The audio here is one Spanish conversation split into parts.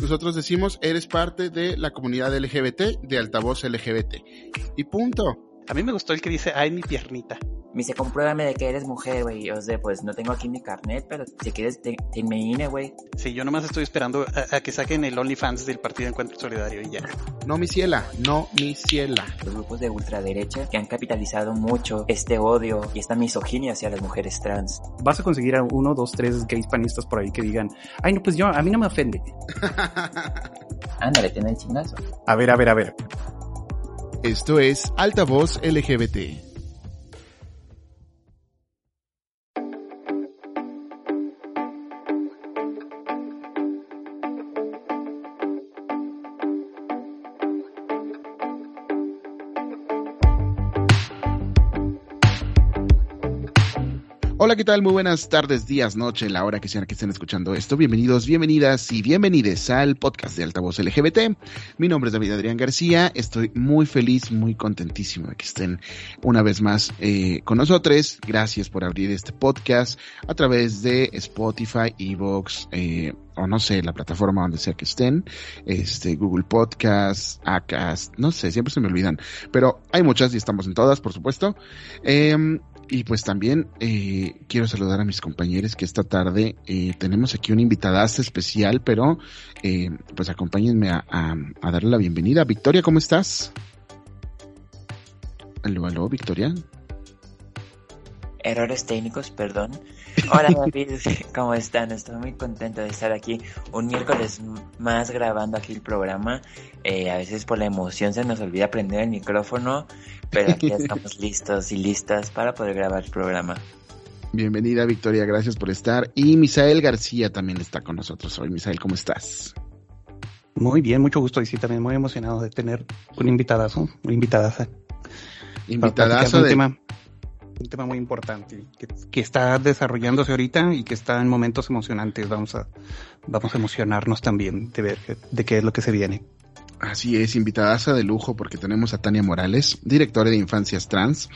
Nosotros decimos, eres parte de la comunidad LGBT, de altavoz LGBT. Y punto. A mí me gustó el que dice, ay, mi piernita. Me dice, compruébame de que eres mujer, güey. O sea, pues no tengo aquí mi carnet, pero si quieres, te, te me INE, güey. Sí, yo nomás estoy esperando a, a, que saquen el OnlyFans del Partido Encuentro Solidario y ya. No, mi ciela, no, mi ciela. Los grupos de ultraderecha que han capitalizado mucho este odio y esta misoginia hacia las mujeres trans. Vas a conseguir a uno, dos, tres gays panistas por ahí que digan, ay, no, pues yo, a mí no me ofende. Ándale, ten el chingazo. A ver, a ver, a ver. Esto es Altavoz LGBT. Hola, ¿qué tal? Muy buenas tardes, días, noche, la hora que sea que estén escuchando esto. Bienvenidos, bienvenidas y bienvenides al podcast de Altavoz LGBT. Mi nombre es David Adrián García. Estoy muy feliz, muy contentísimo de que estén una vez más eh, con nosotros. Gracias por abrir este podcast a través de Spotify, Evox, eh, o no sé, la plataforma donde sea que estén, este, Google Podcast, Acast, no sé, siempre se me olvidan, pero hay muchas y estamos en todas, por supuesto. Eh, y pues también eh, quiero saludar a mis compañeros que esta tarde eh, tenemos aquí una invitada especial, pero eh, pues acompáñenme a, a, a, darle la bienvenida. Victoria, ¿cómo estás? Aló, aló, Victoria. Errores técnicos, perdón. Hola David, ¿cómo están? Estoy muy contento de estar aquí un miércoles más grabando aquí el programa. Eh, a veces por la emoción se nos olvida prender el micrófono, pero aquí estamos listos y listas para poder grabar el programa. Bienvenida Victoria, gracias por estar. Y Misael García también está con nosotros hoy. Misael, ¿cómo estás? Muy bien, mucho gusto y sí, también muy emocionado de tener un invitadazo, una invitadaza. Invitadazo de... Tema un tema muy importante que, está desarrollándose ahorita y que está en momentos emocionantes. Vamos a, vamos a emocionarnos también de ver de qué es lo que se viene. Así es, invitadaza de lujo porque tenemos a Tania Morales, directora de Infancias Trans,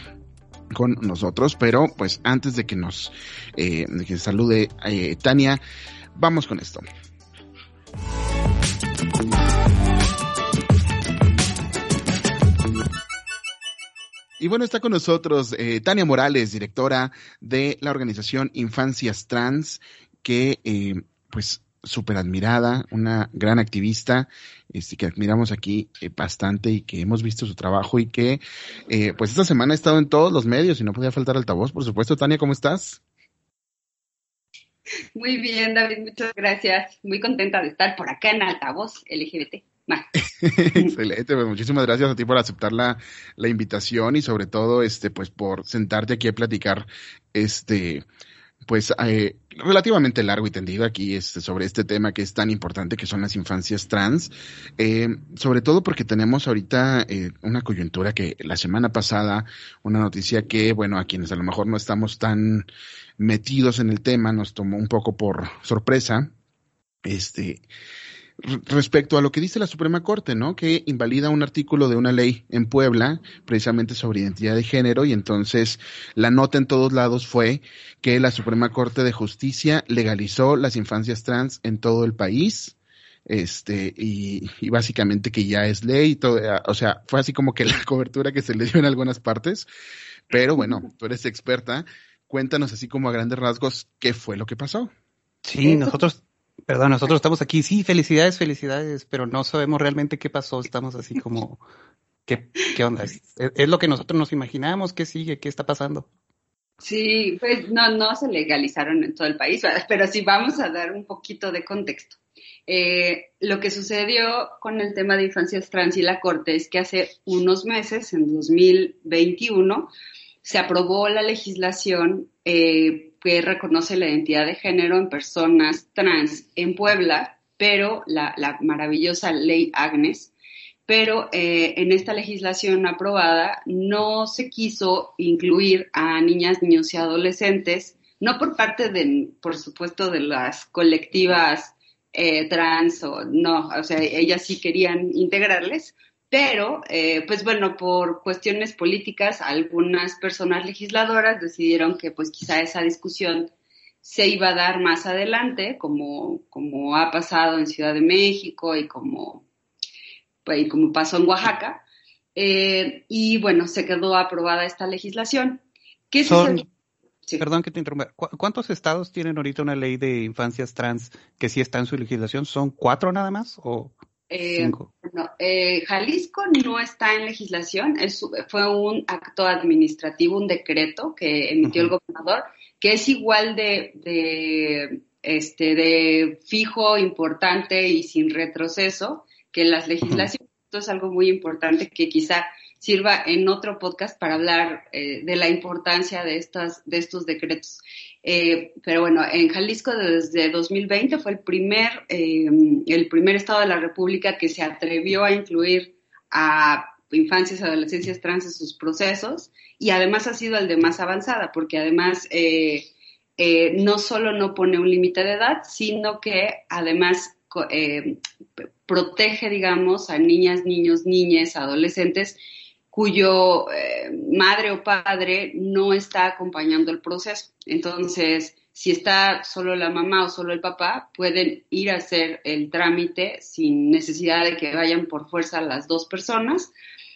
con nosotros, pero pues antes de que nos eh, que salude eh, Tania, vamos con esto. Y bueno, está con nosotros eh, Tania Morales, directora de la organización Infancias Trans, que eh, pues súper admirada, una gran activista, este, que admiramos aquí eh, bastante y que hemos visto su trabajo y que pues esta semana ha estado en todos los medios y no podía faltar altavoz, por supuesto. Tania, ¿cómo estás? Muy bien, David, muchas gracias. Muy contenta de estar por acá en Altavoz LGBT. Excelente, pues muchísimas gracias a ti por aceptar la, la, invitación y sobre todo, este, pues por sentarte aquí a platicar, este, pues eh, relativamente largo y tendido aquí este, sobre este tema que es tan importante que son las infancias trans, eh, sobre todo porque tenemos ahorita eh, una coyuntura que la semana pasada, una noticia que, bueno, a quienes a lo mejor no estamos tan metidos en el tema, nos tomó un poco por sorpresa, este, respecto a lo que dice la Suprema Corte, ¿no? Que invalida un artículo de una ley en Puebla, precisamente sobre identidad de género, y entonces la nota en todos lados fue que la Suprema Corte de Justicia legalizó las infancias trans en todo el país, este, y, y básicamente que ya es ley, todo, o sea, fue así como que la cobertura que se le dio en algunas partes, pero bueno, tú eres experta, cuéntanos así como a grandes rasgos qué fue lo que pasó. Sí, nosotros Perdón, nosotros estamos aquí, sí, felicidades, felicidades, pero no sabemos realmente qué pasó, estamos así como, ¿qué, qué onda? ¿Es, ¿Es, lo que nosotros nos imaginamos? ¿Qué sigue? ¿Qué está pasando? Sí, pues no, no se legalizaron en todo el país, pero sí vamos a dar un poquito de contexto. Eh, lo que sucedió con el tema de infancias trans y la Corte es que hace unos meses, en 2021, se aprobó la legislación eh, que reconoce la identidad de género en personas trans en Puebla, pero la, maravillosa ley Agnes, pero eh, en esta legislación aprobada no se quiso incluir a niñas, niños y adolescentes, no por parte de, por supuesto, de las colectivas eh, trans o no, o sea, ellas sí querían integrarles, pero, eh, pues bueno, por cuestiones políticas, algunas personas legisladoras decidieron que pues quizá esa discusión se iba a dar más adelante, como, como ha pasado en Ciudad de México y como, pues, como pasó en Oaxaca. Eh, y bueno, se quedó aprobada esta legislación. ¿Qué Son, Perdón que te interrumpa. ¿Cuántos estados tienen ahorita una ley de infancias trans que sí está en su legislación? ¿Son cuatro nada más? O... Eh, eh, Jalisco no está en legislación, fue un acto administrativo, un decreto que emitió el gobernador, que es igual de, este, de fijo, importante y sin retroceso que las legislaciones. Esto es algo muy importante que quizá sirva en otro podcast para hablar eh, de la importancia de, estas, de estos decretos. Eh, pero bueno, en Jalisco desde 2020 fue el primer, eh, el primer estado de la República que se atrevió a incluir a infancias adolescencias trans en sus procesos y además ha sido el de más avanzada porque además no solo no pone un límite de edad, sino que además protege, digamos, a niñas, niños, niñas, adolescentes cuyo eh, madre o padre no está acompañando el proceso. Entonces, si está solo la mamá o solo el papá, pueden ir a hacer el trámite sin necesidad de que vayan por fuerza las dos personas.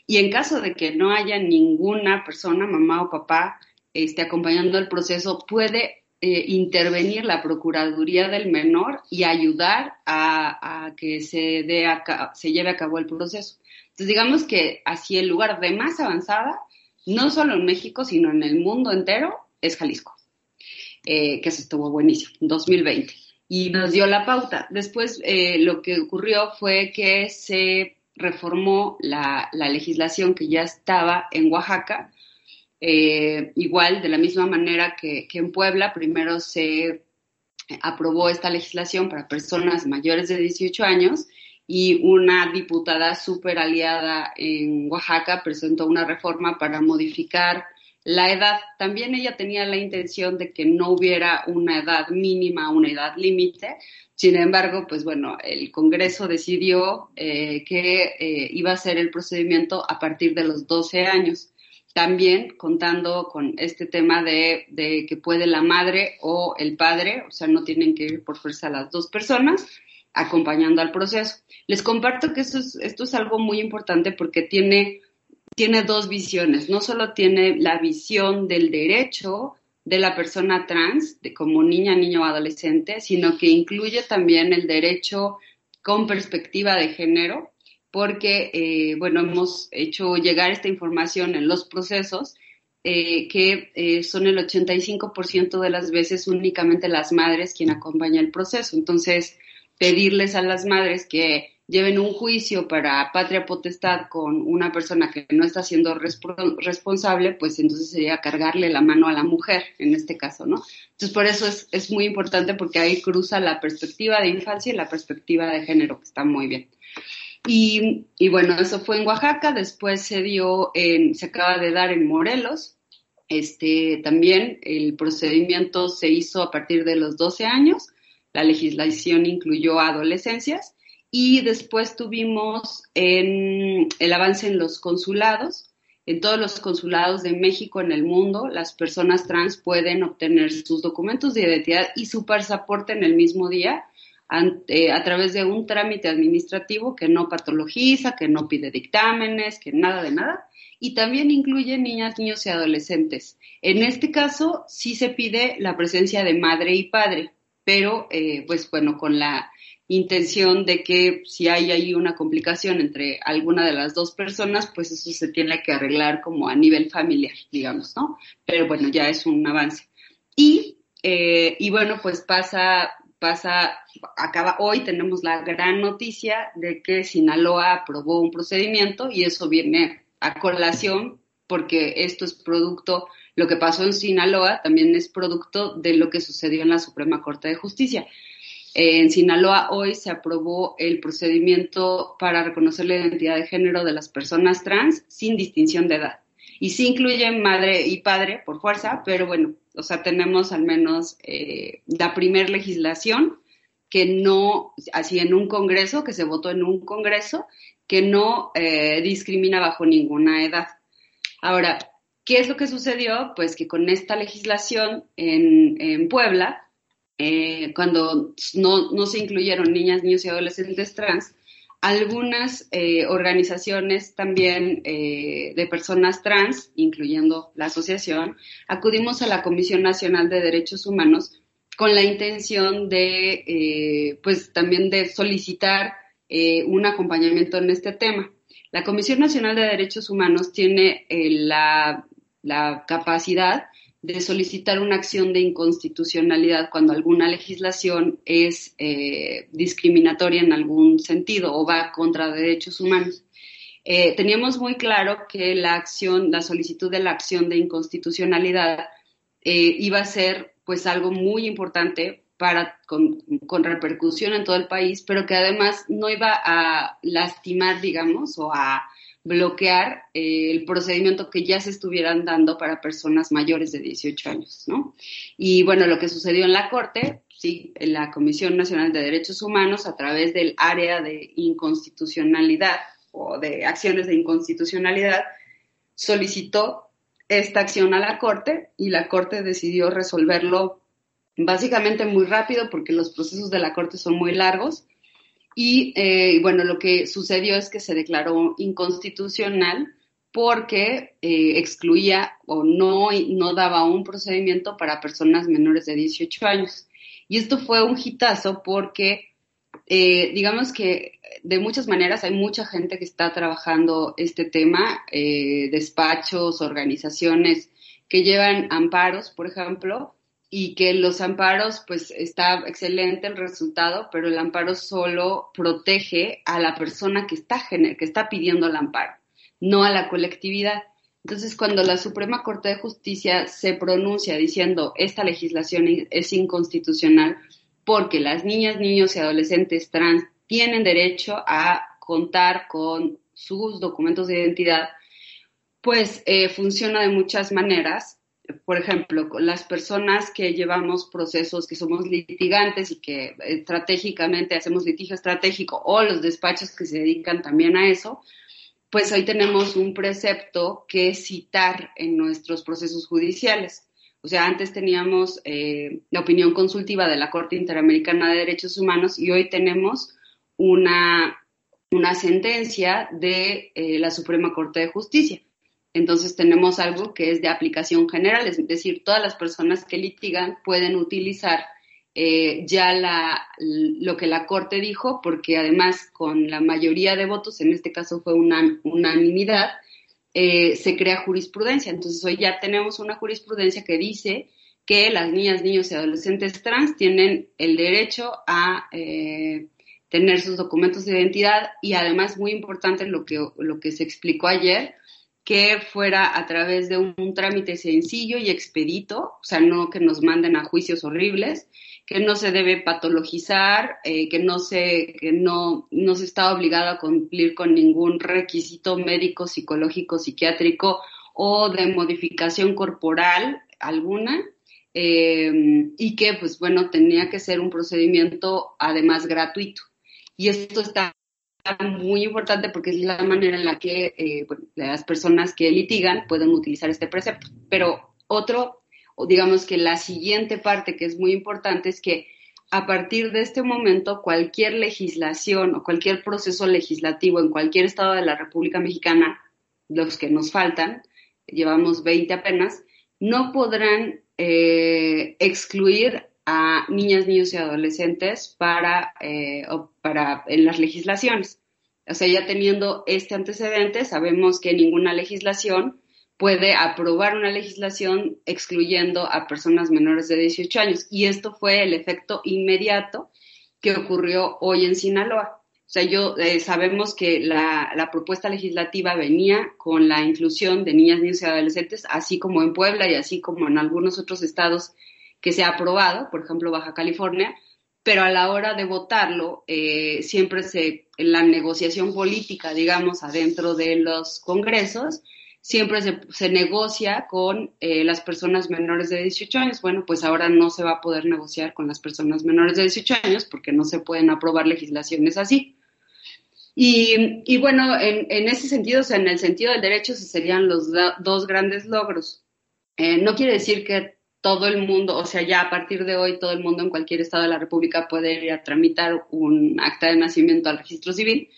Y en caso de que no haya ninguna persona, mamá o papá, esté acompañando el proceso, puede eh, intervenir la Procuraduría del Menor y ayudar a, que se, dé se lleve a cabo el proceso. Entonces, digamos que así el lugar de más avanzada, no solo en México, sino en el mundo entero, es Jalisco, eh, que eso estuvo buenísimo, 2020. Y nos dio la pauta. Después, eh, lo que ocurrió fue que se reformó la, legislación que ya estaba en Oaxaca, eh, igual, de la misma manera que, que en Puebla, primero se aprobó esta legislación para personas mayores de 18 años y una diputada súper aliada en Oaxaca presentó una reforma para modificar la edad. También ella tenía la intención de que no hubiera una edad mínima, una edad límite. Sin embargo, pues bueno, el Congreso decidió eh, que eh, iba a ser el procedimiento a partir de los 12 años. También contando con este tema de, de que puede la madre o el padre, o sea, no tienen que ir por fuerza las dos personas, acompañando al proceso. Les comparto que esto es, algo muy importante porque tiene, tiene dos visiones. No solo tiene la visión del derecho de la persona trans, de como niña, niño o adolescente, sino que incluye también el derecho con perspectiva de género, porque, eh, bueno, hemos hecho llegar esta información en los procesos, eh, que eh, son el 85% de las veces únicamente las madres quien acompaña el proceso. Entonces, pedirles a las madres que lleven un juicio para patria potestad con una persona que no está siendo responsable, pues entonces sería cargarle la mano a la mujer en este caso, ¿no? Entonces por eso es, es muy importante porque ahí cruza la perspectiva de infancia y la perspectiva de género, que está muy bien. Y, y bueno, eso fue en Oaxaca, después se dio, en, se acaba de dar en Morelos, este, también el procedimiento se hizo a partir de los 12 años la legislación incluyó adolescencias y después tuvimos el avance en los consulados. En todos los consulados de México en el mundo, las personas trans pueden obtener sus documentos de identidad y su pasaporte en el mismo día eh, a través de un trámite administrativo que no patologiza, que no pide dictámenes, que nada de nada. Y también incluye niñas, niños y adolescentes. En este caso, sí se pide la presencia de madre y padre pero eh, pues bueno, con la intención de que si hay ahí una complicación entre alguna de las dos personas, pues eso se tiene que arreglar como a nivel familiar, digamos, ¿no? Pero bueno, ya es un avance. Y, eh, y bueno, pues pasa, pasa, acaba hoy, tenemos la gran noticia de que Sinaloa aprobó un procedimiento y eso viene a colación porque esto es producto, lo que pasó en Sinaloa también es producto de lo que sucedió en la Suprema Corte de Justicia. En Sinaloa hoy se aprobó el procedimiento para reconocer la identidad de género de las personas trans sin distinción de edad. Y sí incluye madre y padre por fuerza, pero bueno, o sea, tenemos al menos eh, la primer legislación que no, así en un Congreso, que se votó en un Congreso, que no eh, discrimina bajo ninguna edad. Ahora, ¿qué es lo que sucedió? Pues que con esta legislación en, Puebla, eh, cuando no, se incluyeron niñas, niños y adolescentes trans, algunas eh, organizaciones también de personas trans, incluyendo la asociación, acudimos a la Comisión Nacional de Derechos Humanos con la intención de, pues también de solicitar eh, un acompañamiento en este tema. La Comisión Nacional de Derechos Humanos tiene eh, la, capacidad de solicitar una acción de inconstitucionalidad cuando alguna legislación es eh, discriminatoria en algún sentido o va contra derechos humanos. teníamos muy claro que la acción, la solicitud de la acción de inconstitucionalidad iba a ser pues algo muy importante para, con, repercusión en todo el país, pero que además no iba a lastimar, digamos, o a bloquear eh, el procedimiento que ya se estuvieran dando para personas mayores de 18 años, ¿no? Y bueno, lo que sucedió en la Corte, sí, la Comisión Nacional de Derechos Humanos, a través del área de inconstitucionalidad o de acciones de inconstitucionalidad, solicitó esta acción a la Corte y la Corte decidió resolverlo básicamente muy rápido porque los procesos de la Corte son muy largos. Y eh, bueno, lo que sucedió es que se declaró inconstitucional porque eh, excluía o no, no daba un procedimiento para personas menores de 18 años. Y esto fue un hitazo porque, eh, digamos que de muchas maneras hay mucha gente que está trabajando este tema, despachos, organizaciones que llevan amparos, por ejemplo, y que los amparos, pues está excelente el resultado, pero el amparo solo protege a la persona que está, que está pidiendo el amparo, no a la colectividad. Entonces, cuando la Suprema Corte de Justicia se pronuncia diciendo esta legislación es inconstitucional porque las niñas, niños y adolescentes trans tienen derecho a contar con sus documentos de identidad, pues eh, funciona de muchas maneras por ejemplo, las personas que llevamos procesos, que somos litigantes y que estratégicamente hacemos litigio estratégico o los despachos que se dedican también a eso, pues hoy tenemos un precepto que citar en nuestros procesos judiciales. O sea, antes teníamos eh, la opinión consultiva de la Corte Interamericana de Derechos Humanos y hoy tenemos una, una sentencia de eh, la Suprema Corte de Justicia. Entonces tenemos algo que es de aplicación general, es decir, todas las personas que litigan pueden utilizar eh, ya la, lo que la Corte dijo, porque además con la mayoría de votos, en este caso fue una unanimidad, eh, se crea jurisprudencia. Entonces hoy ya tenemos una jurisprudencia que dice que las niñas, niños y adolescentes trans tienen el derecho a eh, tener sus documentos de identidad y además muy importante lo que, lo que se explicó ayer, que fuera a través de un, trámite sencillo y expedito, o sea, no que nos manden a juicios horribles, que no se debe patologizar, eh, que no se, que no, no se está obligado a cumplir con ningún requisito médico, psicológico, psiquiátrico o de modificación corporal alguna, eh, y que, pues bueno, tenía que ser un procedimiento además gratuito. Y esto está muy importante porque es la manera en la que eh, las personas que litigan pueden utilizar este precepto. Pero otro, o digamos que la siguiente parte que es muy importante es que a partir de este momento cualquier legislación o cualquier proceso legislativo en cualquier estado de la República Mexicana, los que nos faltan, llevamos 20 apenas, no podrán eh, excluir a niñas, niños y adolescentes para, eh, para en las legislaciones. O sea, ya teniendo este antecedente, sabemos que ninguna legislación puede aprobar una legislación excluyendo a personas menores de 18 años. Y esto fue el efecto inmediato que ocurrió hoy en Sinaloa. O sea, yo eh, sabemos que la, la, propuesta legislativa venía con la inclusión de niñas, niños y adolescentes, así como en Puebla y así como en algunos otros estados que se ha aprobado, por ejemplo, Baja California, pero a la hora de votarlo, eh, siempre se, en la negociación política, digamos, adentro de los congresos, siempre se, se negocia con eh, las personas menores de 18 años. Bueno, pues ahora no se va a poder negociar con las personas menores de 18 años porque no se pueden aprobar legislaciones así. Y, y bueno, en, en, ese sentido, o sea, en el sentido del derecho, serían los dos grandes logros. Eh, no quiere decir que todo el mundo, o sea, ya a partir de hoy todo el mundo en cualquier estado de la República puede ir a tramitar un acta de nacimiento al registro civil.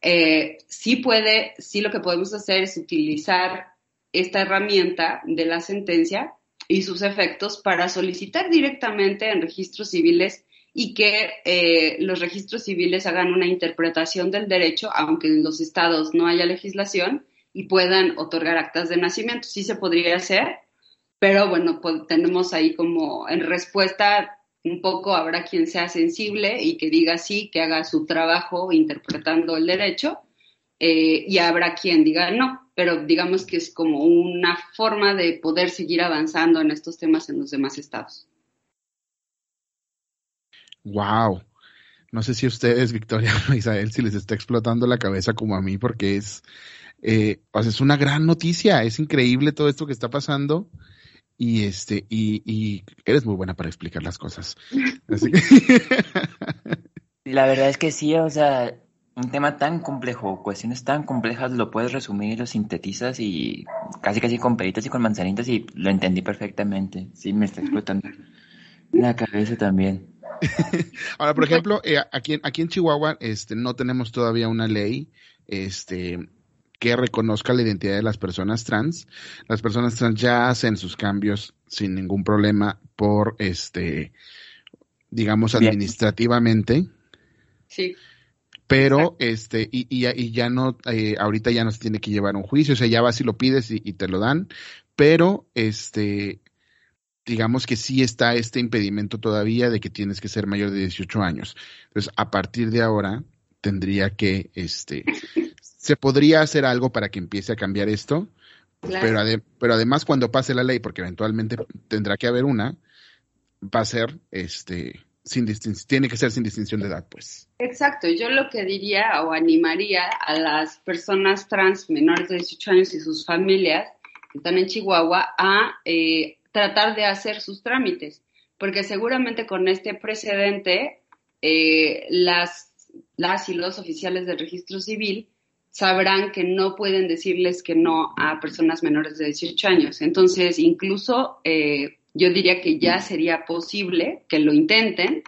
Eh, sí puede, sí lo que podemos hacer es utilizar esta herramienta de la sentencia y sus efectos para solicitar directamente en registros civiles y que eh, los registros civiles hagan una interpretación del derecho, aunque en los estados no haya legislación, y puedan otorgar actas de nacimiento. Sí se podría hacer, pero bueno, pues tenemos ahí como en respuesta un poco habrá quien sea sensible y que diga sí, que haga su trabajo interpretando el derecho, eh, y habrá quien diga no, pero digamos que es como una forma de poder seguir avanzando en estos temas en los demás estados. Wow. No sé si ustedes, Victoria o Isabel, si les está explotando la cabeza como a mí, porque es, eh, es una gran noticia, es increíble todo esto que está pasando y este y, y eres muy buena para explicar las cosas. Así que... La verdad es que sí, o sea, un tema tan complejo, cuestiones tan complejas, lo puedes resumir, lo sintetizas y casi casi con peditas y con manzanitas y lo entendí perfectamente. Sí, me está explotando la cabeza también. Ahora, por ejemplo, eh, aquí, aquí en Chihuahua este, no tenemos todavía una ley este, que reconozca la identidad de las personas trans. Las personas trans ya hacen sus cambios sin ningún problema por, este, digamos, administrativamente. Sí. Pero, este, y, y, ya no, eh, ahorita ya no se tiene que llevar un juicio, o sea, ya vas y lo pides y, y te lo dan, pero, este, digamos que sí está este impedimento todavía de que tienes que ser mayor de 18 años. Entonces, a partir de ahora, tendría que, este, se podría hacer algo para que empiece a cambiar esto, pero, pero además cuando pase la ley, porque eventualmente tendrá que haber una, va a ser, este, sin tiene que ser sin distinción de edad, pues. Exacto, yo lo que diría o animaría a las personas trans menores de 18 años y sus familias que están en Chihuahua a eh, tratar de hacer sus trámites, porque seguramente con este precedente eh, las, las y los oficiales del registro civil sabrán que no pueden decirles que no a personas menores de 18 años. Entonces, incluso eh, yo diría que ya sería posible que lo intenten.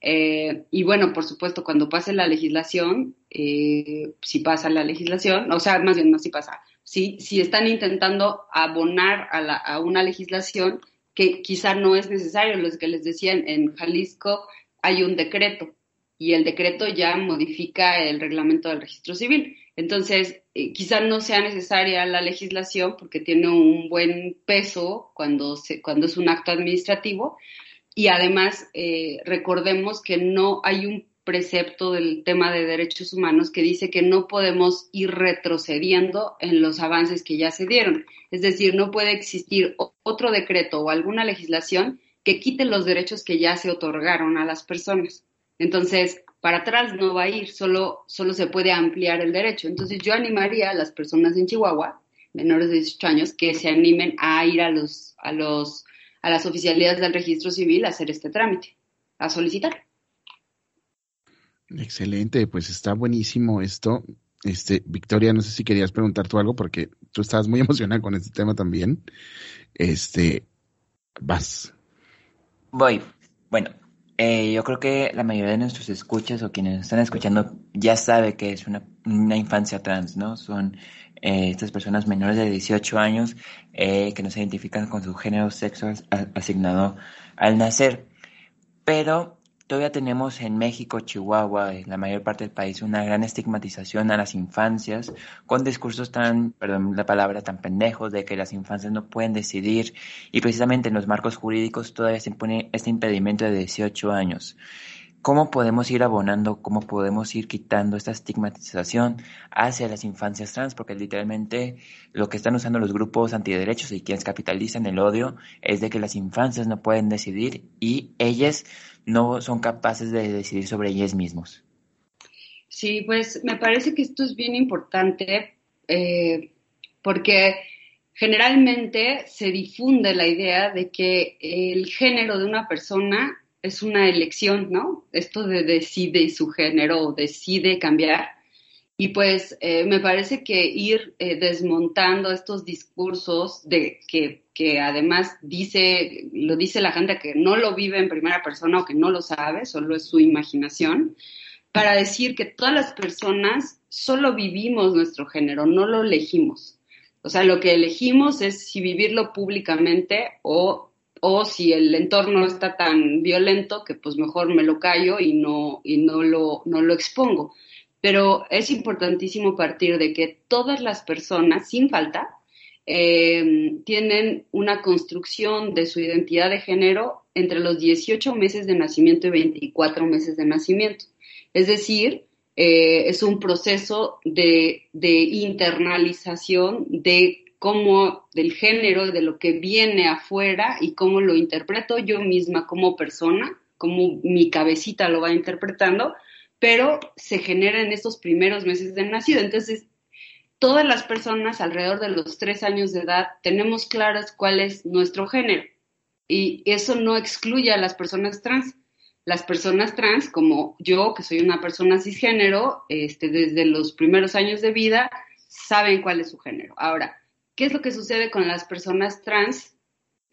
Eh, y bueno, por supuesto, cuando pase la legislación, si pasa la legislación, o sea, más bien no si pasa, si, si están intentando abonar a, la, a una legislación que quizá no es necesario. Los que les decían en Jalisco hay un decreto y el decreto ya modifica el reglamento del registro civil. Entonces, eh, quizá no sea necesaria la legislación porque tiene un buen peso cuando, se, cuando es un acto administrativo y además eh, recordemos que no hay un precepto del tema de derechos humanos que dice que no podemos ir retrocediendo en los avances que ya se dieron. Es decir, no puede existir otro decreto o alguna legislación que quite los derechos que ya se otorgaron a las personas. Entonces, para atrás no va a ir, solo, solo se puede ampliar el derecho. Entonces, yo animaría a las personas en Chihuahua, menores de 18 años, que se animen a ir a los, a los, a las oficialidades del registro civil a hacer este trámite, a solicitar. Excelente, pues está buenísimo esto. Este, Victoria, no sé si querías preguntar tú algo porque tú estabas muy emocionada con este tema también. Este, vas. Voy. Bueno, eh, yo creo que la mayoría de nuestros escuchas o quienes están escuchando ya sabe que es una, infancia trans, ¿no? Son eh, estas personas menores de 18 años eh, que no se identifican con su género sexo asignado al nacer. Pero Todavía tenemos en México, Chihuahua, en la mayor parte del país, una gran estigmatización a las infancias, con discursos tan, perdón la palabra, tan pendejos de que las infancias no pueden decidir, y precisamente en los marcos jurídicos todavía se impone este impedimento de 18 años. ¿Cómo podemos ir abonando, cómo podemos ir quitando esta estigmatización hacia las infancias trans? Porque literalmente lo que están usando los grupos antiderechos y quienes capitalizan el odio es de que las infancias no pueden decidir y ellas no son capaces de decidir sobre ellas mismos. Sí, pues me parece que esto es bien importante eh, porque generalmente se difunde la idea de que el género de una persona es una elección, ¿no? Esto de decide su género decide cambiar. Y pues eh, me parece que ir eh, desmontando estos discursos de que, que, además dice, lo dice la gente que no lo vive en primera persona o que no lo sabe, solo es su imaginación, para decir que todas las personas solo vivimos nuestro género, no lo elegimos. O sea, lo que elegimos es si vivirlo públicamente o o si el entorno está tan violento que pues mejor me lo callo y no, y no, lo, no lo expongo. Pero es importantísimo partir de que todas las personas, sin falta, eh, tienen una construcción de su identidad de género entre los 18 meses de nacimiento y 24 meses de nacimiento. Es decir, eh, es un proceso de, de internalización de cómo del género, de lo que viene afuera y cómo lo interpreto yo misma como persona, cómo mi cabecita lo va interpretando, pero se genera en estos primeros meses de nacido. Entonces, todas las personas alrededor de los tres años de edad tenemos claras cuál es nuestro género y eso no excluye a las personas trans. Las personas trans, como yo, que soy una persona cisgénero, este, desde los primeros años de vida, saben cuál es su género. Ahora, ¿Qué es lo que sucede con las personas trans?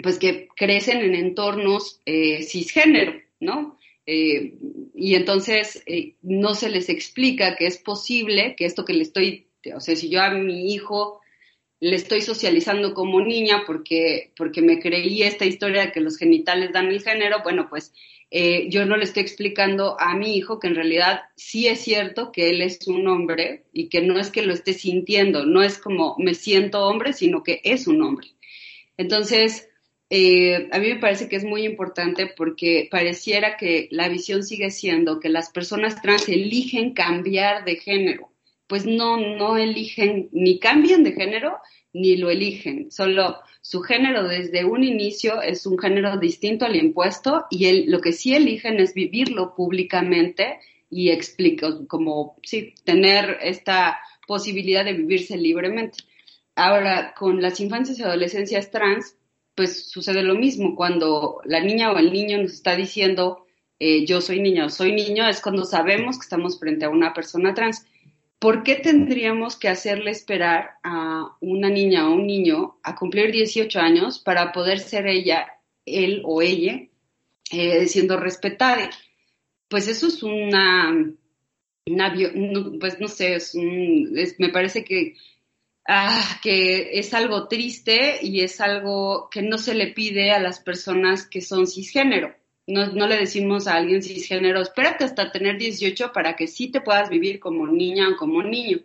Pues que crecen en entornos eh, cisgénero, ¿no? Eh, y entonces eh, no se les explica que es posible que esto que le estoy, o sea, si yo a mi hijo le estoy socializando como niña porque, porque me creí esta historia de que los genitales dan el género, bueno, pues eh, yo no le estoy explicando a mi hijo que en realidad sí es cierto que él es un hombre y que no es que lo esté sintiendo, no es como me siento hombre, sino que es un hombre. Entonces, eh, a mí me parece que es muy importante porque pareciera que la visión sigue siendo que las personas trans eligen cambiar de género. Pues no, no eligen ni cambian de género ni lo eligen, solo su género desde un inicio es un género distinto al impuesto y él, lo que sí eligen es vivirlo públicamente y explico, como, sí, tener esta posibilidad de vivirse libremente. Ahora, con las infancias y adolescencias trans, pues sucede lo mismo. Cuando la niña o el niño nos está diciendo eh, yo soy niño soy niño, es cuando sabemos que estamos frente a una persona trans. ¿Por qué tendríamos que hacerle esperar a una niña o un niño a cumplir 18 años para poder ser ella, él o ella, eh, siendo respetada? Pues eso es una, pues no sé, es me parece que, ah, que es algo triste y es algo que no se le pide a las personas que son cisgénero. No, le decimos a alguien cisgénero, espérate hasta tener 18 para que sí te puedas vivir como niña o como niño.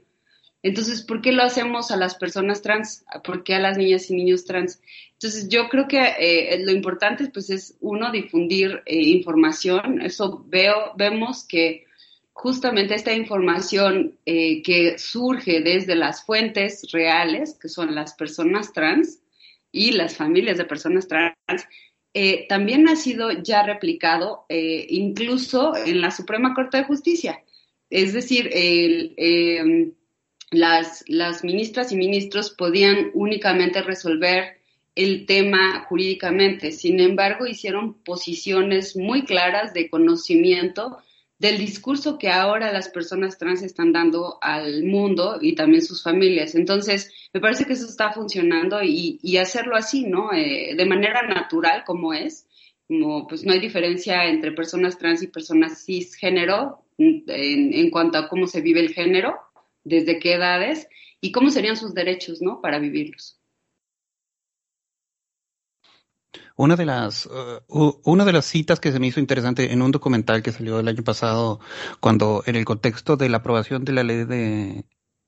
Entonces, ¿por qué lo hacemos a las personas trans? ¿Por qué a las niñas y niños trans? Entonces, yo creo que eh, lo importante pues, es, uno, difundir eh, información. Eso veo, vemos que justamente esta información eh, que surge desde las fuentes reales, que son las personas trans y las familias de personas trans, eh, también ha sido ya replicado eh, incluso en la Suprema Corte de Justicia. Es decir, em, las, las ministras y ministros podían únicamente resolver el tema jurídicamente. Sin embargo, hicieron posiciones muy claras de conocimiento del discurso que ahora las personas trans están dando al mundo y también sus familias. Entonces, me parece que eso está funcionando y, hacerlo así, ¿no? Eh, de manera natural como es, como pues no hay diferencia entre personas trans y personas cisgénero en, en cuanto a cómo se vive el género, desde qué edades y cómo serían sus derechos, ¿no? Para vivirlos. Una de las uh, una de las citas que se me hizo interesante en un documental que salió el año pasado, cuando en el contexto de la aprobación de la ley de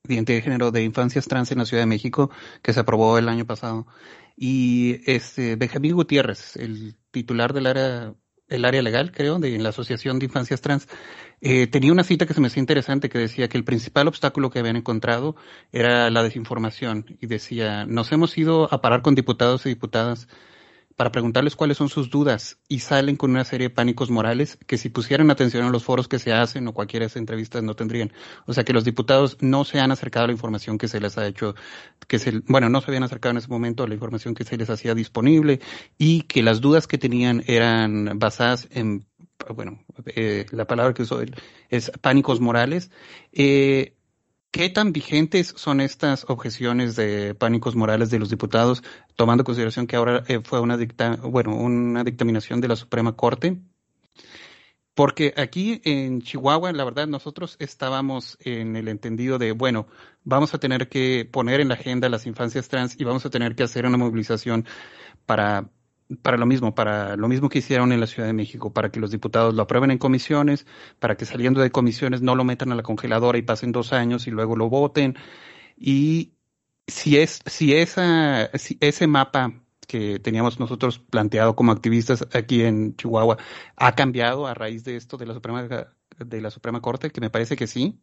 identidad de género de infancias trans en la Ciudad de México, que se aprobó el año pasado, y este Benjamín Gutiérrez, el titular del área el área legal, creo, de la Asociación de Infancias Trans, eh, tenía una cita que se me hacía interesante que decía que el principal obstáculo que habían encontrado era la desinformación y decía, nos hemos ido a parar con diputados y diputadas para preguntarles cuáles son sus dudas y salen con una serie de pánicos morales que si pusieran atención a los foros que se hacen o cualquiera de esas entrevistas no tendrían. O sea que los diputados no se han acercado a la información que se les ha hecho, que se, bueno, no se habían acercado en ese momento a la información que se les hacía disponible y que las dudas que tenían eran basadas en bueno, eh, la palabra que usó es pánicos morales. Eh, ¿Qué tan vigentes son estas objeciones de pánicos morales de los diputados, tomando en consideración que ahora eh, fue una, dicta, bueno, una dictaminación de la Suprema Corte? Porque aquí en Chihuahua, la verdad, nosotros estábamos en el entendido de, bueno, vamos a tener que poner en la agenda las infancias trans y vamos a tener que hacer una movilización para para lo mismo, para lo mismo que hicieron en la Ciudad de México, para que los diputados lo aprueben en comisiones, para que saliendo de comisiones no lo metan a la congeladora y pasen dos años y luego lo voten. Y si es, si esa, si ese mapa que teníamos nosotros planteado como activistas aquí en Chihuahua ha cambiado a raíz de esto de la Suprema de la Suprema Corte, que me parece que sí.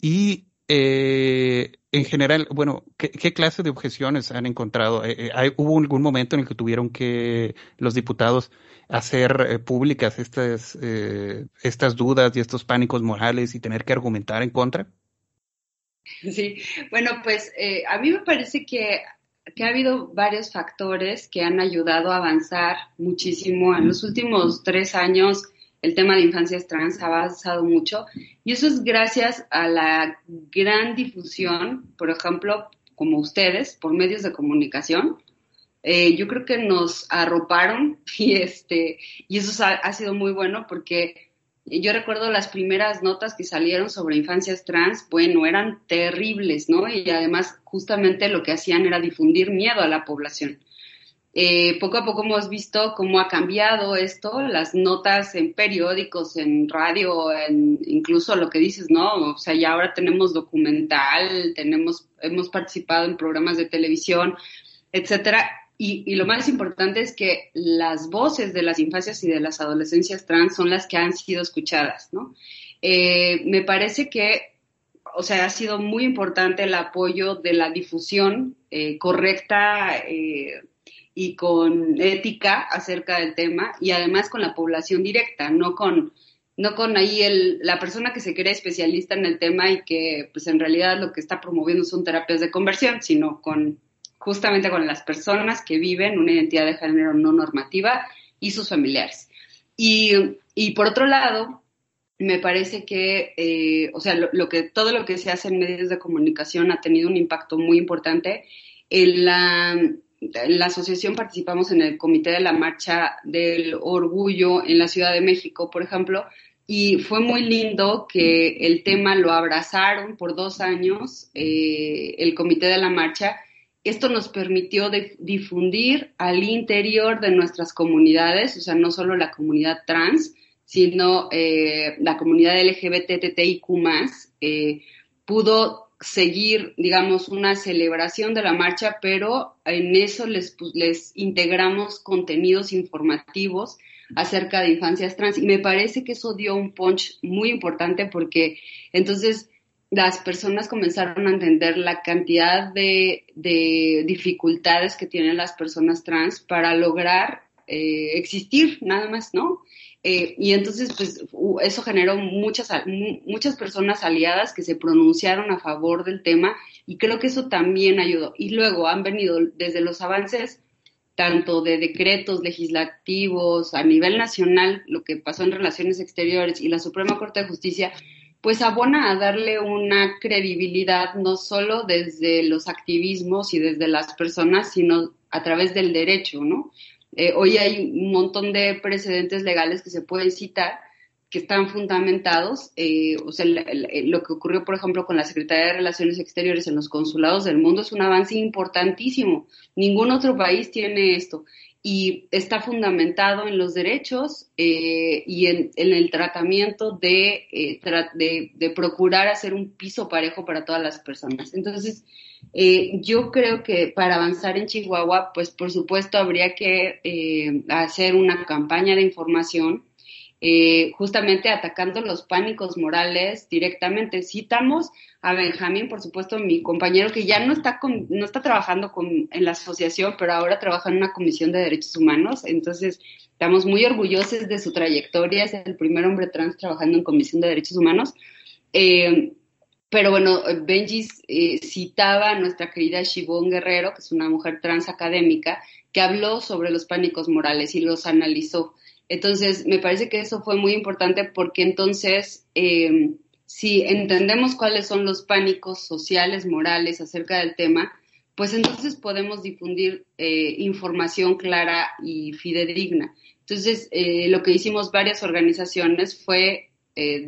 Y eh, en general, bueno, ¿qué, clase de objeciones han encontrado? Eh, eh, ¿Hubo algún momento en el que tuvieron que los diputados hacer públicas estas, estas dudas y estos pánicos morales y tener que argumentar en contra? Sí, bueno, pues a mí me parece que, que, ha habido varios factores que han ayudado a avanzar muchísimo. En los últimos tres años el tema de infancias trans ha avanzado mucho y eso es gracias a la gran difusión, por ejemplo, como ustedes, por medios de comunicación. Eh, yo creo que nos arroparon y este y eso ha, ha, sido muy bueno porque yo recuerdo las primeras notas que salieron sobre infancias trans, bueno, eran terribles, ¿no? Y además justamente lo que hacían era difundir miedo a la población. Eh, poco a poco hemos visto cómo ha cambiado esto, las notas en periódicos, en radio, en incluso lo que dices, ¿no? O sea, ya ahora tenemos documental, tenemos, hemos participado en programas de televisión, etcétera. Y, lo más importante es que las voces de las infancias y de las adolescencias trans son las que han sido escuchadas, ¿no? Eh, me parece que, o sea, ha sido muy importante el apoyo de la difusión eh, correcta, eh, y con ética acerca del tema y además con la población directa, no con, no con ahí el, la persona que se cree especialista en el tema y que pues en realidad lo que está promoviendo son terapias de conversión, sino con justamente con las personas que viven una identidad de género no normativa y sus familiares. Y, y por otro lado, me parece que, eh, o sea, lo, que, todo lo que se hace en medios de comunicación ha tenido un impacto muy importante en la la asociación participamos en el comité de la marcha del orgullo en la Ciudad de México, por ejemplo, y fue muy lindo que el tema lo abrazaron por dos años, eh, el comité de la marcha. Esto nos permitió difundir al interior de nuestras comunidades, o sea, no solo la comunidad trans, sino eh, la comunidad LGBTTIQ+, eh, pudo seguir, digamos, una celebración de la marcha, pero en eso les, pues, les integramos contenidos informativos acerca de infancias trans. Y me parece que eso dio un punch muy importante porque entonces las personas comenzaron a entender la cantidad de, de dificultades que tienen las personas trans para lograr eh, existir, nada más, ¿no? Eh, y entonces, pues, eso generó muchas, muchas personas aliadas que se pronunciaron a favor del tema y creo que eso también ayudó. Y luego han venido desde los avances tanto de decretos legislativos a nivel nacional, lo que pasó en relaciones exteriores y la Suprema Corte de Justicia, pues abona a darle una credibilidad no solo desde los activismos y desde las personas, sino a través del derecho, ¿no? Eh, hoy hay un montón de precedentes legales que se pueden citar que están fundamentados. Eh, o sea, lo que ocurrió, por ejemplo, con la Secretaría de Relaciones Exteriores en los consulados del mundo es un avance importantísimo. Ningún otro país tiene esto. Y está fundamentado en los derechos eh, y en, el tratamiento eh, de, de, procurar hacer un piso parejo para todas las personas. Entonces, eh, yo creo que para avanzar en Chihuahua, pues por supuesto habría que hacer una campaña de información eh, justamente atacando los pánicos morales directamente. Citamos a Benjamín, por supuesto, mi compañero que ya no está, no está trabajando con, en la asociación, pero ahora trabaja en una comisión de derechos humanos. Entonces, estamos muy orgullosos de su trayectoria. Es el primer hombre trans trabajando en comisión de derechos humanos. Eh, pero bueno, Benji eh, citaba a nuestra querida Shibón Guerrero, que es una mujer trans académica, que habló sobre los pánicos morales y los analizó. Entonces, me parece que eso fue muy importante porque entonces, eh, si entendemos cuáles son los pánicos sociales, morales acerca del tema, pues entonces podemos difundir eh, información clara y fidedigna. Entonces, eh, lo que hicimos varias organizaciones fue,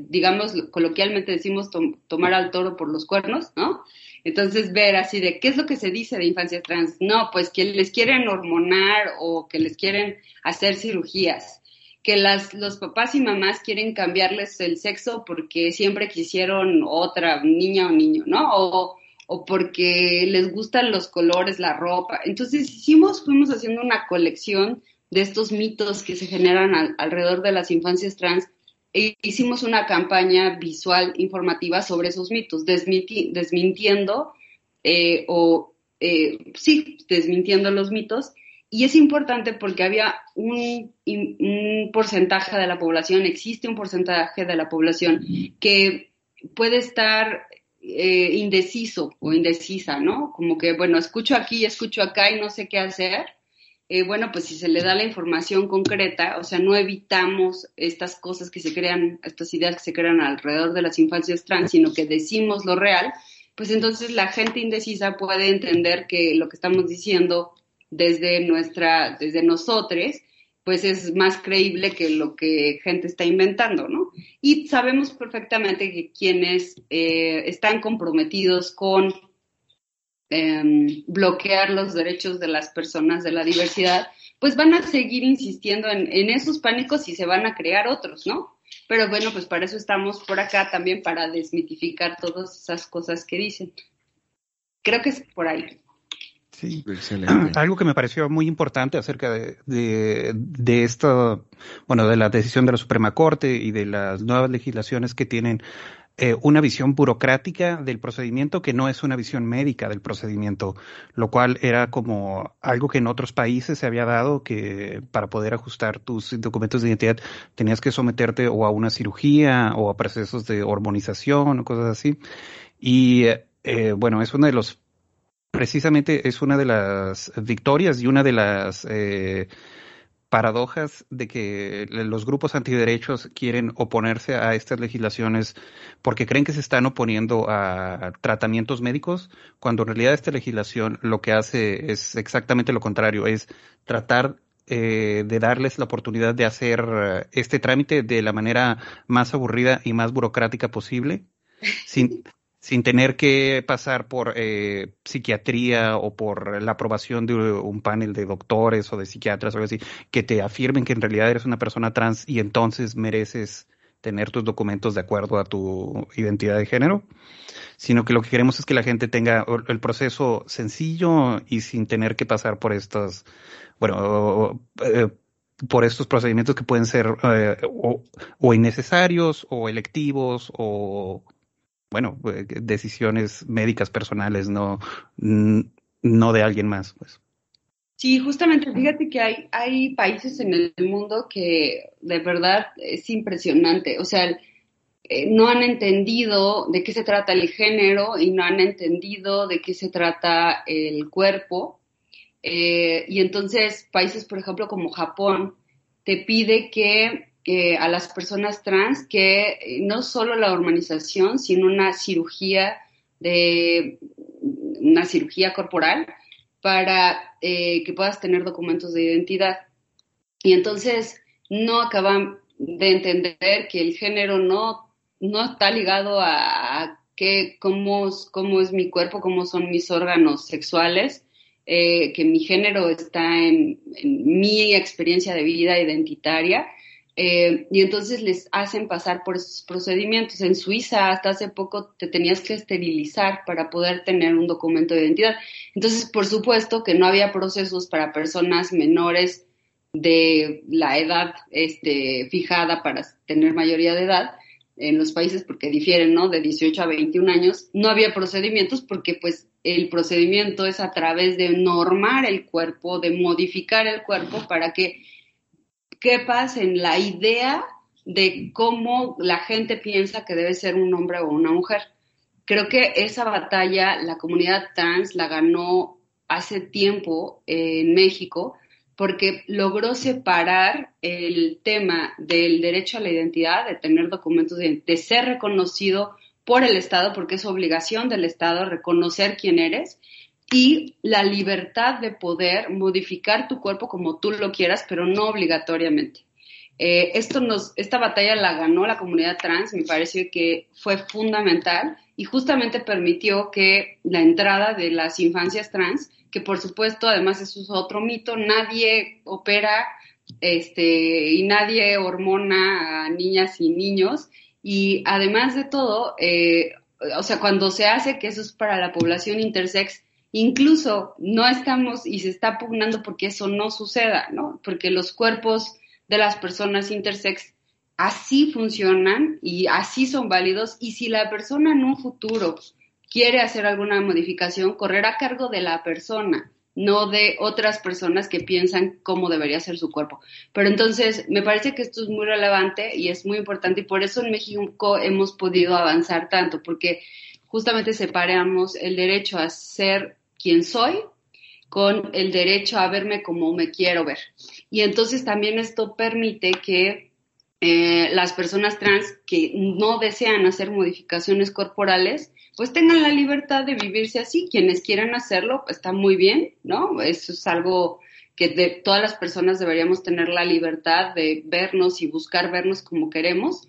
digamos, coloquialmente decimos tomar al toro por los cuernos, ¿no? Entonces, ver así de qué es lo que se dice de infancias trans. No, pues que les quieren hormonar o que les quieren hacer cirugías que las, los papás y mamás quieren cambiarles el sexo porque siempre quisieron otra niña o niño, ¿no? O, o porque les gustan los colores, la ropa. Entonces hicimos, fuimos haciendo una colección de estos mitos que se generan alrededor de las infancias trans e hicimos una campaña visual informativa sobre esos mitos, desmintiendo eh, o eh, sí, desmintiendo los mitos y es importante porque había un, porcentaje de la población, existe un porcentaje de la población que puede estar eh, indeciso o indecisa, ¿no? Como que, bueno, escucho aquí, escucho acá y no sé qué hacer. Eh, bueno, pues si se le da la información concreta, o sea, no evitamos estas cosas que se crean, estas ideas que se crean alrededor de las infancias trans, sino que decimos lo real, pues entonces la gente indecisa puede entender que lo que estamos diciendo desde nuestra, desde nosotros, pues es más creíble que lo que gente está inventando, ¿no? Y sabemos perfectamente que quienes eh, están comprometidos con em, bloquear los derechos de las personas de la diversidad, pues van a seguir insistiendo en, en, esos pánicos y se van a crear otros, ¿no? Pero bueno, pues para eso estamos por acá también, para desmitificar todas esas cosas que dicen. Creo que es por ahí. Sí. Algo que me pareció muy importante acerca de, de, esto, bueno, de la decisión de la Suprema Corte y de las nuevas legislaciones que tienen eh, una visión burocrática del procedimiento que no es una visión médica del procedimiento, lo cual era como algo que en otros países se había dado, que para poder ajustar tus documentos de identidad tenías que someterte o a una cirugía o a procesos de hormonización o cosas así. Y eh, bueno, es uno de los precisamente es una de las victorias y una de las eh, paradojas de que los grupos antiderechos quieren oponerse a estas legislaciones porque creen que se están oponiendo a tratamientos médicos, cuando en realidad esta legislación lo que hace es exactamente lo contrario, es tratar eh, de darles la oportunidad de hacer este trámite de la manera más aburrida y más burocrática posible, sin, sin tener que pasar por eh, psiquiatría o por la aprobación de un panel de doctores o de psiquiatras o algo así, que te afirmen que en realidad eres una persona trans y entonces mereces tener tus documentos de acuerdo a tu identidad de género, sino que lo que queremos es que la gente tenga el proceso sencillo y sin tener que pasar por estos, bueno, eh, por estos procedimientos que pueden ser eh, o innecesarios o electivos o bueno, eh, decisiones médicas personales, no, no de alguien más, pues. Sí, justamente, fíjate que hay, hay países en el mundo que de verdad es impresionante. O sea, eh, no han entendido de qué se trata el género y no han entendido de qué se trata el cuerpo. Eh, y entonces, países, por ejemplo, como Japón, te pide que a las personas trans que eh, no solo la hormonización, sino una cirugía de una cirugía corporal para eh, que puedas tener documentos de identidad. Y entonces no acaban de entender que el género no, no está ligado a, cómo, cómo es mi cuerpo, cómo son mis órganos sexuales, eh, que mi género está en, mi experiencia de vida identitaria. Eh, y entonces les hacen pasar por esos procedimientos. En Suiza hasta hace poco te tenías que esterilizar para poder tener un documento de identidad. Entonces, por supuesto que no había procesos para personas menores de la edad este, fijada para tener mayoría de edad en los países porque difieren, ¿no? De 18 a 21 años, no había procedimientos porque pues el procedimiento es a través de normar el cuerpo, de modificar el cuerpo para que quepas en la idea de cómo la gente piensa que debe ser un hombre o una mujer. Creo que esa batalla la comunidad trans la ganó hace tiempo en México porque logró separar el tema del derecho a la identidad, de tener documentos, de, ser reconocido por el Estado, porque es obligación del Estado reconocer quién eres, y la libertad de poder modificar tu cuerpo como tú lo quieras, pero no obligatoriamente. Eh, esto nos, esta batalla la ganó la comunidad trans, me parece que fue fundamental y justamente permitió que la entrada de las infancias trans que por supuesto, además eso es otro mito, nadie opera este, y nadie hormona a niñas y niños. Y además de todo, eh, o sea, cuando se hace que eso es para la población intersex, incluso no estamos y se está pugnando porque eso no suceda, ¿no? Porque los cuerpos de las personas intersex así funcionan y así son válidos y si la persona en un futuro quiere hacer alguna modificación, correr a cargo de la persona, no de otras personas que piensan cómo debería ser su cuerpo. Pero entonces, me parece que esto es muy relevante y es muy importante y por eso en México hemos podido avanzar tanto, porque justamente separamos el derecho a ser quien soy con el derecho a verme como me quiero ver. Y entonces también esto permite que eh, las personas trans que no desean hacer modificaciones corporales pues tengan la libertad de vivirse así. Quienes quieran hacerlo, pues, está muy bien, ¿no? Eso es algo que de todas las personas deberíamos tener la libertad de vernos y buscar vernos como queremos.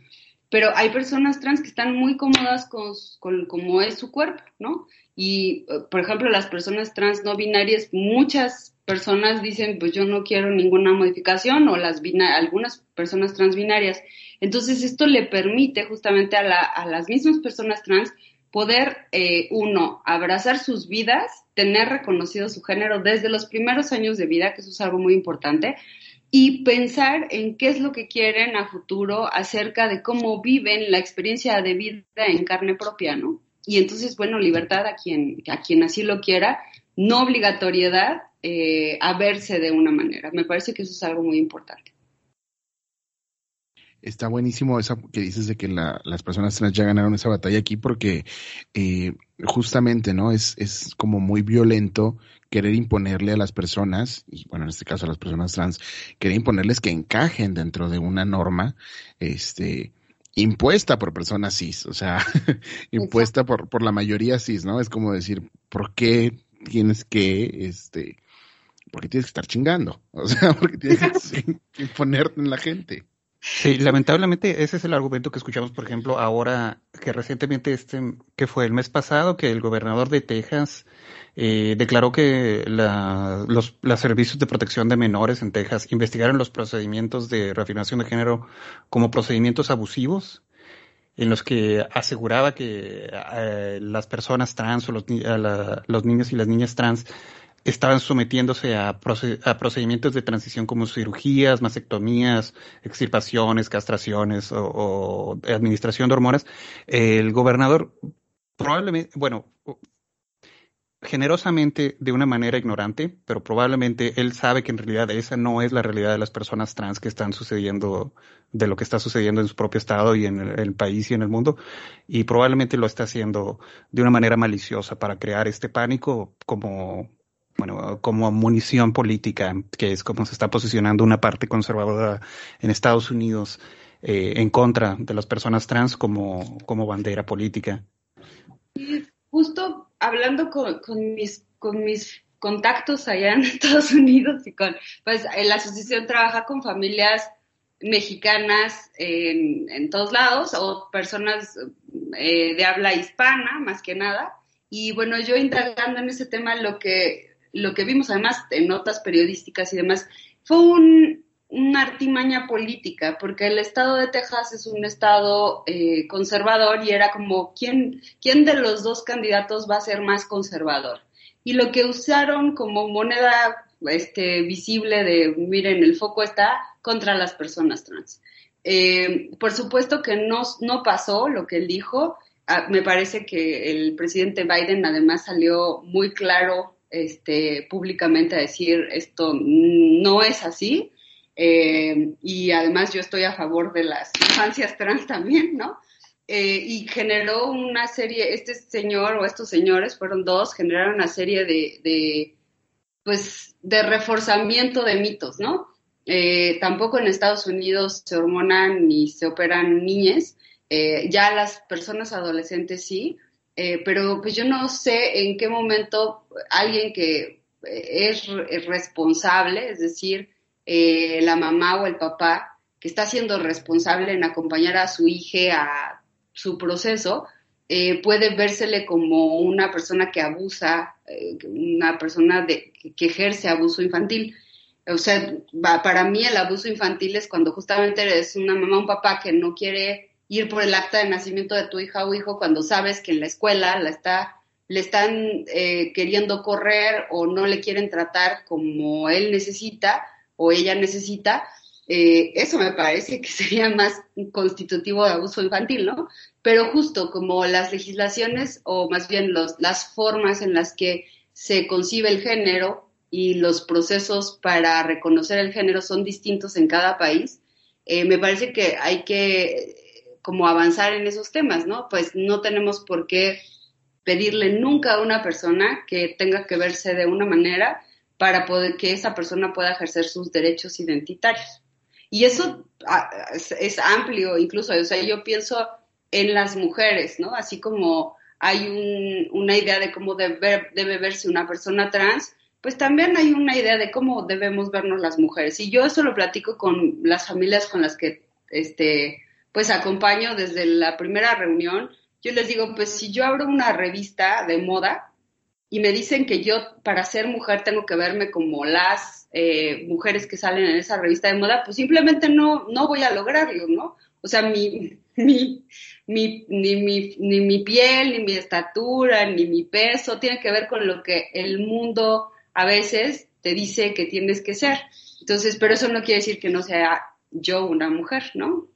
Pero hay personas trans que están muy cómodas con, con cómo es su cuerpo, ¿no? Y, eh, por ejemplo, las personas trans no binarias, muchas personas dicen, pues yo no quiero ninguna modificación, o las algunas personas trans binarias. Entonces, esto le permite justamente a, la, a las mismas personas trans poder, eh, uno, abrazar sus vidas, tener reconocido su género desde los primeros años de vida, que eso es algo muy importante, y pensar en qué es lo que quieren a futuro acerca de cómo viven la experiencia de vida en carne propia, ¿no? Y entonces, bueno, libertad a quien, a quien así lo quiera, no obligatoriedad eh, a verse de una manera. Me parece que eso es algo muy importante. Está buenísimo eso que dices de que las personas trans ya ganaron esa batalla aquí porque eh, justamente, ¿no? Es, es como muy violento querer imponerle a las personas, y bueno, en este caso a las personas trans, querer imponerles que encajen dentro de una norma, este, impuesta por personas cis, o sea, impuesta por, por la mayoría cis, ¿no? Es como decir, ¿por qué tienes que, este, por qué tienes que estar chingando? O sea, porque tienes que imponerte en la gente. Sí, lamentablemente ese es el argumento que escuchamos, por ejemplo, ahora que recientemente, este, que fue el mes pasado, que el gobernador de Texas eh, declaró que la, los, servicios de protección de menores en Texas investigaron los procedimientos de reafirmación de género como procedimientos abusivos en los que aseguraba que eh, las personas trans o los, los niños y las niñas trans estaban sometiéndose a, procedimientos de transición como cirugías, mastectomías, extirpaciones, castraciones o, administración de hormonas, el gobernador probablemente, bueno, generosamente de una manera ignorante, pero probablemente él sabe que en realidad esa no es la realidad de las personas trans que están sucediendo, de lo que está sucediendo en su propio estado y en el país y en el mundo, y probablemente lo está haciendo de una manera maliciosa para crear este pánico como bueno, como munición política, que es como se está posicionando una parte conservadora en Estados Unidos eh, en contra de las personas trans como, como bandera política. justo hablando con, con, mis, con mis contactos allá en Estados Unidos y con, pues la asociación trabaja con familias mexicanas en, en todos lados o personas eh, de habla hispana más que nada. Y bueno, yo indagando en ese tema, lo que lo que vimos además en notas periodísticas y demás, fue un, una artimaña política, porque el estado de Texas es un estado eh, conservador y era como, ¿quién, ¿quién de los dos candidatos va a ser más conservador? Y lo que usaron como moneda este, visible de, miren, el foco está contra las personas trans. Eh, por supuesto que no, no pasó lo que él dijo. Ah, me parece que el presidente Biden además salió muy claro este, públicamente a decir esto no es así. Eh, y además yo estoy a favor de las infancias trans también, ¿no? Eh, y generó una serie, este señor o estos señores fueron dos, generaron una serie de, de pues, de reforzamiento de mitos, ¿no? Eh, tampoco en Estados Unidos se hormonan ni se operan niñas, eh, ya las personas adolescentes sí, eh, pero pues yo no sé en qué momento alguien que es, responsable, es decir, la mamá o el papá, que está siendo responsable en acompañar a su hija a su proceso, puede vérsele como una persona que abusa, una persona de, que ejerce abuso infantil. O sea, para mí el abuso infantil es cuando justamente eres una mamá o un papá que no quiere ir por el acta de nacimiento de tu hija o hijo cuando sabes que en la escuela la está, le están eh, queriendo correr o no le quieren tratar como él necesita o ella necesita. Eh, eso me parece que sería más constitutivo de abuso infantil, ¿no? Pero justo como las legislaciones o más bien los, las formas en las que se concibe el género y los procesos para reconocer el género son distintos en cada país, eh, me parece que hay que como avanzar en esos temas, ¿no? Pues no tenemos por qué pedirle nunca a una persona que tenga que verse de una manera para poder que esa persona pueda ejercer sus derechos identitarios. Y eso ah, es, amplio, incluso, o sea, yo pienso en las mujeres, ¿no? Así como hay una idea de cómo debe, debe verse una persona trans, pues también hay una idea de cómo debemos vernos las mujeres. Y yo eso lo platico con las familias con las que, este, pues acompaño desde la primera reunión. Yo les digo, pues si yo abro una revista de moda y me dicen que yo para ser mujer tengo que verme como las eh, mujeres que salen en esa revista de moda, pues simplemente no, no voy a lograrlo, ¿no? O sea, mi, mi, mi, ni, mi, ni mi piel, ni mi estatura, ni mi peso tiene que ver con lo que el mundo a veces te dice que tienes que ser. Entonces, pero eso no quiere decir que no sea yo una mujer, ¿no?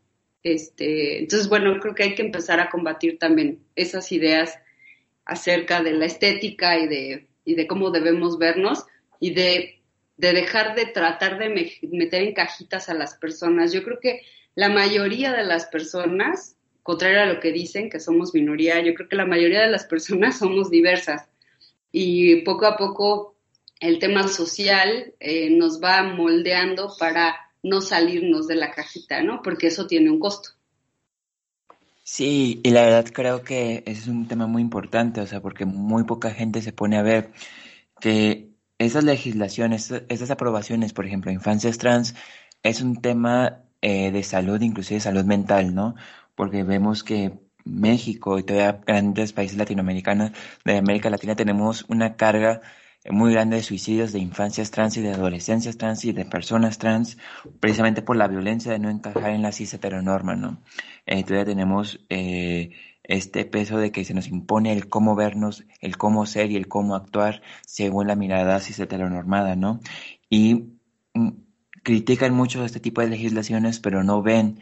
Este, entonces, bueno, creo que hay que empezar a combatir también esas ideas acerca de la estética y de, y de cómo debemos vernos y de, de dejar de tratar de meter en cajitas a las personas. Yo creo que la mayoría de las personas, contrario a lo que dicen, que somos minoría, yo creo que la mayoría de las personas somos diversas y poco a poco el tema social eh, nos va moldeando para no salirnos de la cajita, ¿no? Porque eso tiene un costo. Sí, y la verdad creo que es un tema muy importante, o sea, porque muy poca gente se pone a ver que esas legislaciones, esas aprobaciones, por ejemplo, infancias trans, es un tema eh, de salud, inclusive salud mental, ¿no? Porque vemos que México y todavía grandes países latinoamericanos de América Latina tenemos una carga muy grande de suicidios de infancias trans y de adolescencias trans y de personas trans, precisamente por la violencia de no encajar en la cis heteronorma, ¿no? Eh, todavía tenemos eh, este peso de que se nos impone el cómo vernos, el cómo ser y el cómo actuar según la mirada cis heteronormada, ¿no? Y mm, critican mucho este tipo de legislaciones, pero no ven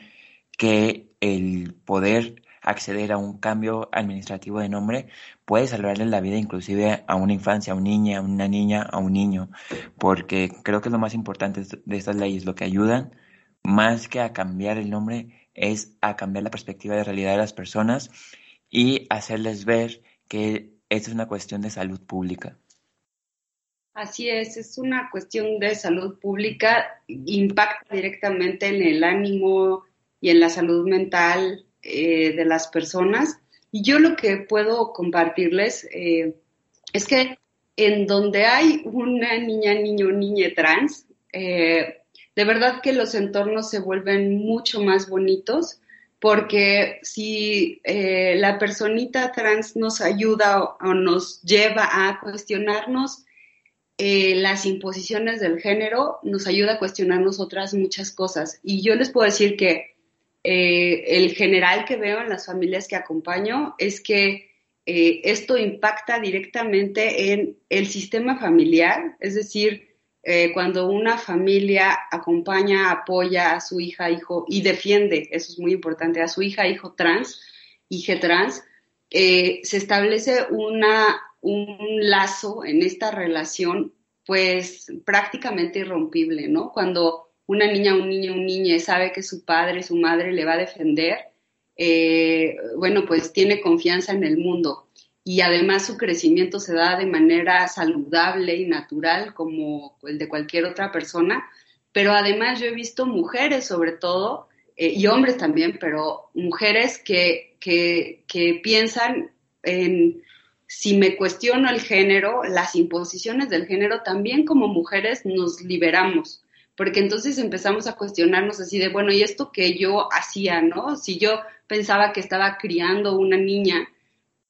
que el poder acceder a un cambio administrativo de nombre puede salvarle la vida inclusive a una infancia, a una niña, a una niña, a un niño, porque creo que lo más importante de estas leyes, lo que ayudan más que a cambiar el nombre, es a cambiar la perspectiva de realidad de las personas y hacerles ver que esta es una cuestión de salud pública. Así es, es una cuestión de salud pública, impacta directamente en el ánimo y en la salud mental eh, de las personas. Y yo lo que puedo compartirles eh, es que en donde hay una niña, niño, niña trans, eh, de verdad que los entornos se vuelven mucho más bonitos porque si la personita trans nos ayuda o, nos lleva a cuestionarnos las imposiciones del género nos ayuda a cuestionarnos otras muchas cosas. Y yo les puedo decir que eh, el general que veo en las familias que acompaño es que eh, esto impacta directamente en el sistema familiar, es decir, cuando una familia acompaña, apoya a su hija, hijo y defiende, eso es muy importante, a su hija, hijo trans, hija trans, se establece una un lazo en esta relación, pues prácticamente irrompible, ¿no? Cuando una niña, un niño, un niño sabe que su padre, su madre le va a defender, eh, bueno, pues tiene confianza en el mundo. Y además su crecimiento se da de manera saludable y natural como el de cualquier otra persona, pero además yo he visto mujeres sobre todo, eh, y hombres también, pero mujeres que, que, que piensan en si me cuestiono el género, las imposiciones del género, también como mujeres nos liberamos, porque entonces empezamos a cuestionarnos así de, bueno, ¿y esto que yo hacía, no? Si yo pensaba que estaba criando una niña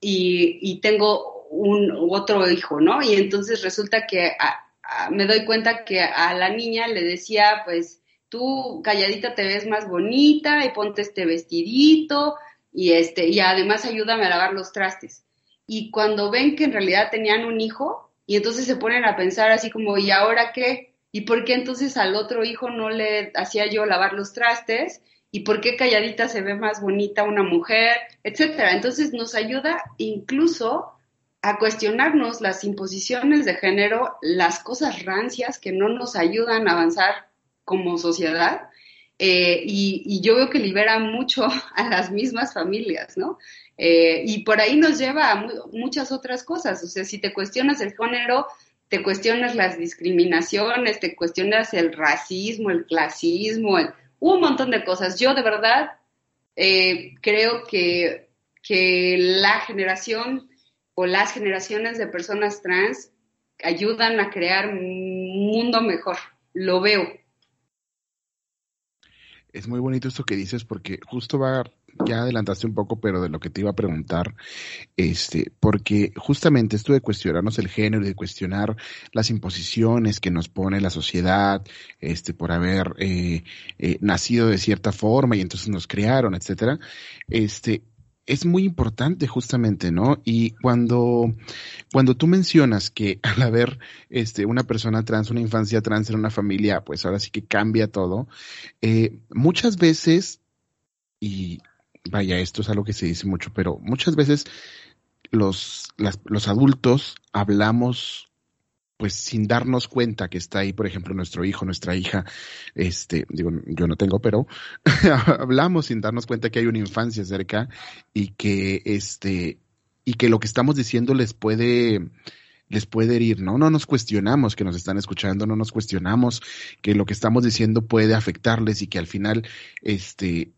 y, tengo un otro hijo, ¿no? Y entonces resulta que me doy cuenta que a la niña le decía, pues, tú calladita te ves más bonita y ponte este vestidito y este, y además ayúdame a lavar los trastes y cuando ven que en realidad tenían un hijo, y entonces se ponen a pensar así como, ¿y ahora qué? ¿Y por qué entonces al otro hijo no le hacía yo lavar los trastes? ¿Y por qué calladita se ve más bonita una mujer? Etcétera. Entonces nos ayuda incluso a cuestionarnos las imposiciones de género, las cosas rancias que no nos ayudan a avanzar como sociedad. Eh, y, yo veo que libera mucho a las mismas familias, ¿no? Eh, y por ahí nos lleva a muchas otras cosas. O sea, si te cuestionas el género, te cuestionas las discriminaciones, te cuestionas el racismo, el clasismo, un montón de cosas. Yo de verdad eh, creo que, que la generación o las generaciones de personas trans ayudan a crear un mundo mejor. Lo veo. Es muy bonito esto que dices porque justo va ya adelantaste un poco, pero de lo que te iba a preguntar, este, porque justamente esto de cuestionarnos el género y de cuestionar las imposiciones que nos pone la sociedad, este, por haber eh, eh, nacido de cierta forma y entonces nos crearon, etcétera, este, es muy importante justamente, ¿no? Y cuando, cuando tú mencionas que al haber este, una persona trans, una infancia trans en una familia, pues ahora sí que cambia todo, eh, muchas veces, y vaya, esto es algo que se dice mucho, pero muchas veces los, los adultos hablamos pues sin darnos cuenta que está ahí, por ejemplo, nuestro hijo, nuestra hija, este, digo, yo no tengo, pero hablamos sin darnos cuenta que hay una infancia cerca y que este, y que lo que estamos diciendo les puede, les puede herir, ¿no? No nos cuestionamos que nos están escuchando, no nos cuestionamos que lo que estamos diciendo puede afectarles y que al final, este,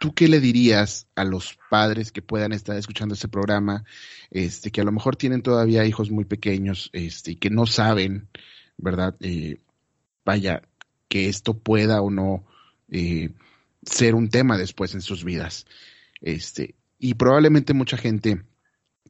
¿tú qué le dirías a los padres que puedan estar escuchando este programa, este, que a lo mejor tienen todavía hijos muy pequeños, este, y que no saben, ¿verdad? Eh, vaya, que esto pueda o no eh, ser un tema después en sus vidas. Este, y probablemente mucha gente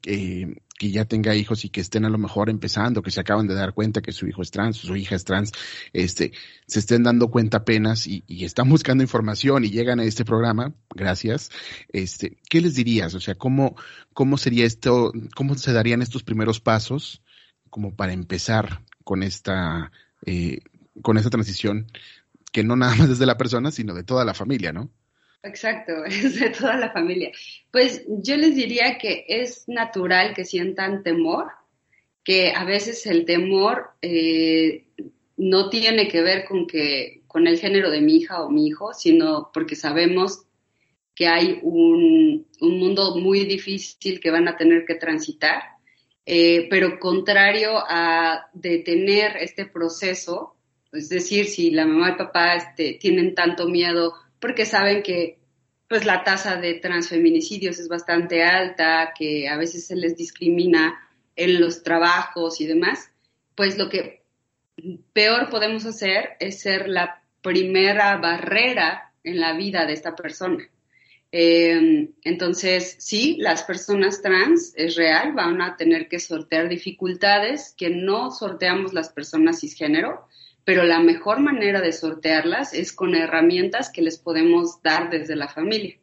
eh, que ya tenga hijos y que estén a lo mejor empezando, que se acaban de dar cuenta que su hijo es trans, su hija es trans, este, se estén dando cuenta apenas y, están buscando información y llegan a este programa, gracias, este, ¿qué les dirías? O sea, ¿cómo, cómo sería esto, cómo se darían estos primeros pasos como para empezar con esta, eh, con esta transición que no nada más es de la persona, sino de toda la familia, ¿no? Exacto, es de toda la familia. Pues yo les diría que es natural que sientan temor, que a veces el temor eh, no tiene que ver con que con el género de mi hija o mi hijo, sino porque sabemos que hay un, mundo muy difícil que van a tener que transitar, eh, pero contrario a detener este proceso, es decir, si la mamá y el papá este, tienen tanto miedo porque saben que pues la tasa de transfeminicidios es bastante alta, que a veces se les discrimina en los trabajos y demás, pues lo que peor podemos hacer es ser la primera barrera en la vida de esta persona. Eh, entonces, sí, las personas trans es real, van a tener que sortear dificultades que no sorteamos las personas cisgénero, pero la mejor manera de sortearlas es con herramientas que les podemos dar desde la familia.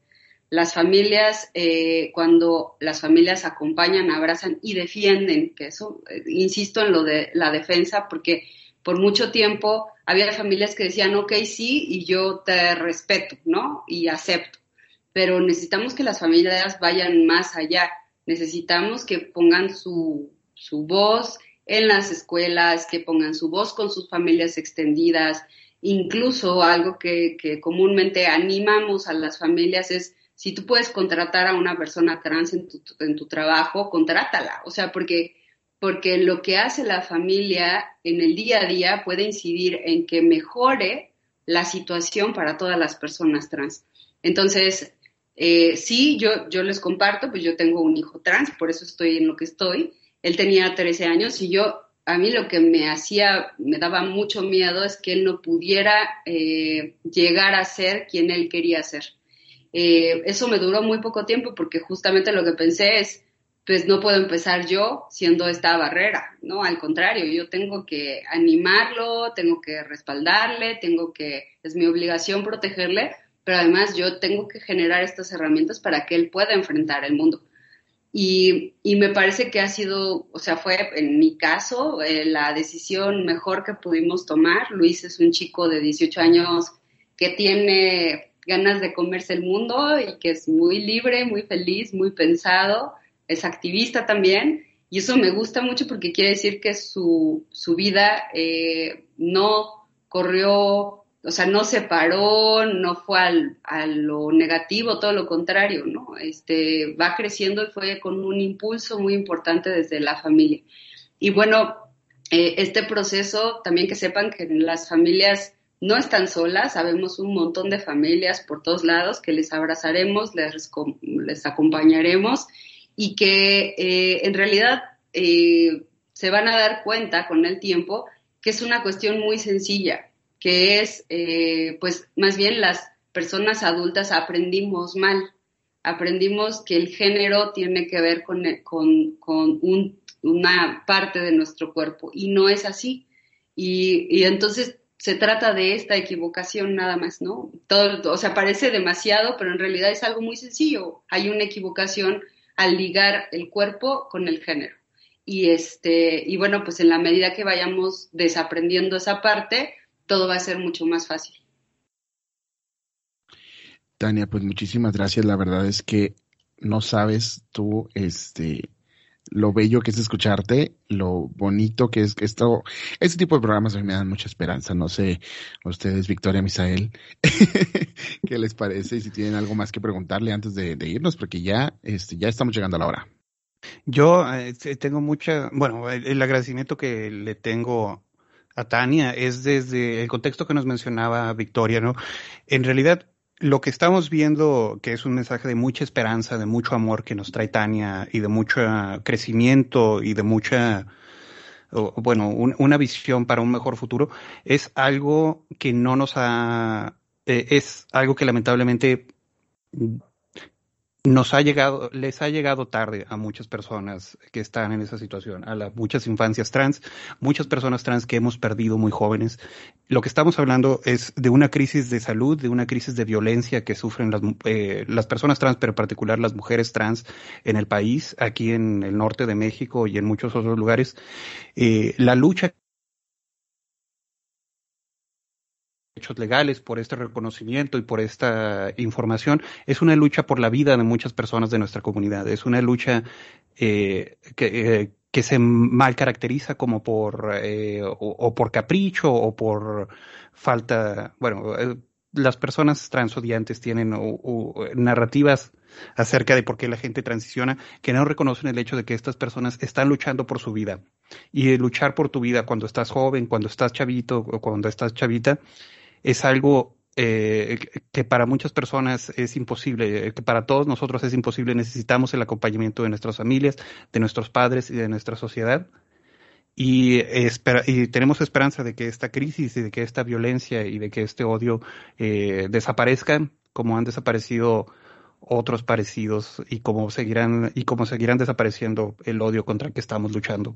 Las familias, eh, cuando las familias acompañan, abrazan y defienden, que eso, eh, insisto en lo de la defensa, porque por mucho tiempo había familias que decían, ok, sí, y yo te respeto, ¿no? Y acepto pero necesitamos que las familias vayan más allá. Necesitamos que pongan su, su voz en las escuelas, que pongan su voz con sus familias extendidas. Incluso algo que, comúnmente animamos a las familias es, si tú puedes contratar a una persona trans en tu, en tu trabajo, contrátala. O sea, porque, porque lo que hace la familia en el día a día puede incidir en que mejore la situación para todas las personas trans. Entonces, eh, sí, yo, yo les comparto, pues yo tengo un hijo trans, por eso estoy en lo que estoy. Él tenía 13 años y yo, a mí lo que me hacía, me daba mucho miedo es que él no pudiera eh, llegar a ser quien él quería ser. Eh, eso me duró muy poco tiempo porque justamente lo que pensé es, pues no puedo empezar yo siendo esta barrera, ¿no? Al contrario, yo tengo que animarlo, tengo que respaldarle, tengo que, es mi obligación protegerle, pero además yo tengo que generar estas herramientas para que él pueda enfrentar el mundo. Y, y me parece que ha sido, o sea, fue en mi caso eh, la decisión mejor que pudimos tomar. Luis es un chico de 18 años que tiene ganas de comerse el mundo y que es muy libre, muy feliz, muy pensado, es activista también. Y eso me gusta mucho porque quiere decir que su, su vida eh, no corrió o sea, no se paró, no fue al, a lo negativo, todo lo contrario, ¿no? Este, va creciendo y fue con un impulso muy importante desde la familia. Y bueno, eh, este proceso, también que sepan que las familias no están solas, sabemos un montón de familias por todos lados que les abrazaremos, les, les acompañaremos y que eh, en realidad eh, se van a dar cuenta con el tiempo que es una cuestión muy sencilla que es, eh, pues, más bien las personas adultas aprendimos mal, aprendimos que el género tiene que ver con, con, con un, una parte de nuestro cuerpo y no es así. Y, y, entonces se trata de esta equivocación nada más, ¿no? Todo, o sea, parece demasiado, pero en realidad es algo muy sencillo. Hay una equivocación al ligar el cuerpo con el género. Y este, y bueno, pues en la medida que vayamos desaprendiendo esa parte, todo va a ser mucho más fácil. Tania, pues muchísimas gracias. La verdad es que no sabes tú, este, lo bello que es escucharte, lo bonito que es esto, este tipo de programas a mí me dan mucha esperanza. No sé, ustedes, Victoria, Misael, ¿qué les parece? Y si tienen algo más que preguntarle antes de, irnos, porque ya, este, ya estamos llegando a la hora. Yo eh, tengo mucha, bueno, el, agradecimiento que le tengo a Tania es desde el contexto que nos mencionaba Victoria, ¿no? En realidad, lo que estamos viendo, que es un mensaje de mucha esperanza, de mucho amor que nos trae Tania y de mucho crecimiento y de mucha, bueno, una visión para un mejor futuro, es algo que no nos ha, eh, es algo que lamentablemente nos ha llegado, les ha llegado tarde a muchas personas que están en esa situación, a muchas infancias trans, muchas personas trans que hemos perdido muy jóvenes. Lo que estamos hablando es de una crisis de salud, de una crisis de violencia que sufren las, eh, las personas trans, pero en particular las mujeres trans en el país, aquí en el norte de México y en muchos otros lugares. Eh, la lucha derechos legales, por este reconocimiento y por esta información, es una lucha por la vida de muchas personas de nuestra comunidad. Es una lucha eh, que, eh, que, se mal caracteriza como por eh, o, por capricho o por falta, bueno, eh, las personas transodiantes tienen narrativas acerca de por qué la gente transiciona que no reconocen el hecho de que estas personas están luchando por su vida. Y luchar por tu vida cuando estás joven, cuando estás chavito o cuando estás chavita, es algo eh, que para muchas personas es imposible, que para todos nosotros es imposible. Necesitamos el acompañamiento de nuestras familias, de nuestros padres y de nuestra sociedad. Y, tenemos esperanza de que esta crisis y de que esta violencia y de que este odio eh, desaparezcan como han desaparecido otros parecidos y cómo seguirán y cómo seguirán desapareciendo el odio contra el que estamos luchando.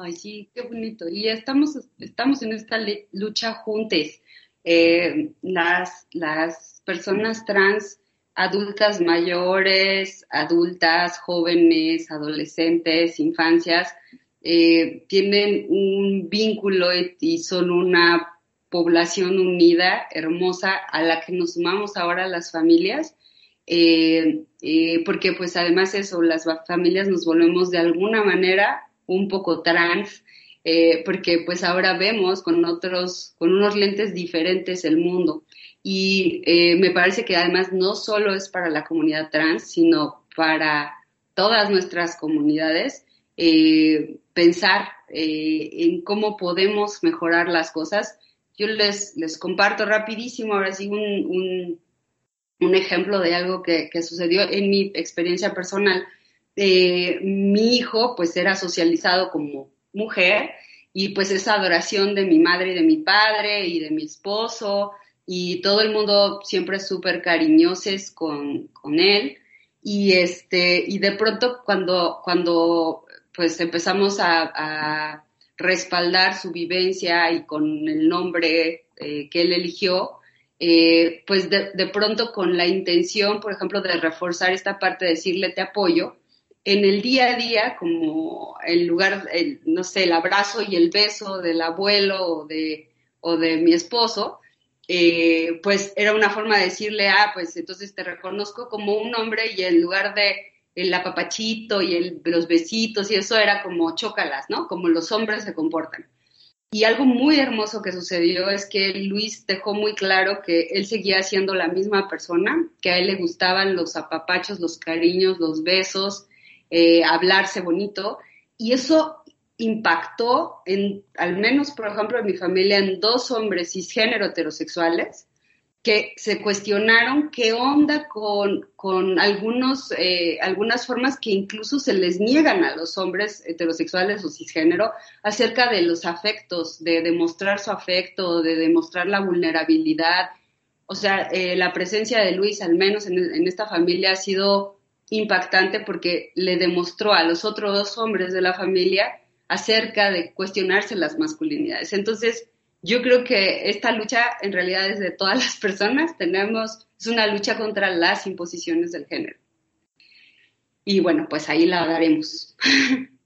Ay, sí, qué bonito. Y estamos, estamos en esta lucha juntos. Eh, las, las personas trans, adultas mayores, adultas, jóvenes, adolescentes, infancias, eh, tienen un vínculo y son una población unida, hermosa, a la que nos sumamos ahora las familias, eh, porque pues además eso, las familias nos volvemos de alguna manera un poco trans, eh, porque pues ahora vemos con otros, con unos lentes diferentes el mundo. Y eh, me parece que además no solo es para la comunidad trans, sino para todas nuestras comunidades, eh, pensar en cómo podemos mejorar las cosas. Yo les, les comparto rapidísimo, ahora sí, un, un, ejemplo de algo que, que sucedió en mi experiencia personal. Eh, mi hijo pues era socializado como mujer y pues esa adoración de mi madre y de mi padre y de mi esposo y todo el mundo siempre súper cariñosos con, con, él. Y este y de pronto cuando cuando pues empezamos a, respaldar su vivencia y con el nombre eh, que él eligió eh, pues de, de, pronto con la intención por ejemplo de reforzar esta parte de decirle te apoyo en el día a día, como el lugar, no sé, el abrazo y el beso del abuelo o de, o de mi esposo, eh, pues era una forma de decirle, ah, pues entonces te reconozco como un hombre y en lugar de el apapachito y el, los besitos y eso era como chócalas, ¿no? Como los hombres se comportan. Y algo muy hermoso que sucedió es que Luis dejó muy claro que él seguía siendo la misma persona, que a él le gustaban los apapachos, los cariños, los besos, eh, hablarse bonito, y eso impactó en, al menos por ejemplo en mi familia, en dos hombres cisgénero heterosexuales que se cuestionaron qué onda con, con algunos, eh, algunas formas que incluso se les niegan a los hombres heterosexuales o cisgénero acerca de los afectos, de demostrar su afecto, de demostrar la vulnerabilidad. O sea, eh, la presencia de Luis, al menos en, en esta familia, ha sido impactante porque le demostró a los otros dos hombres de la familia acerca de cuestionarse las masculinidades. Entonces, yo creo que esta lucha en realidad es de todas las personas. Tenemos, es una lucha contra las imposiciones del género. Y bueno, pues ahí la daremos.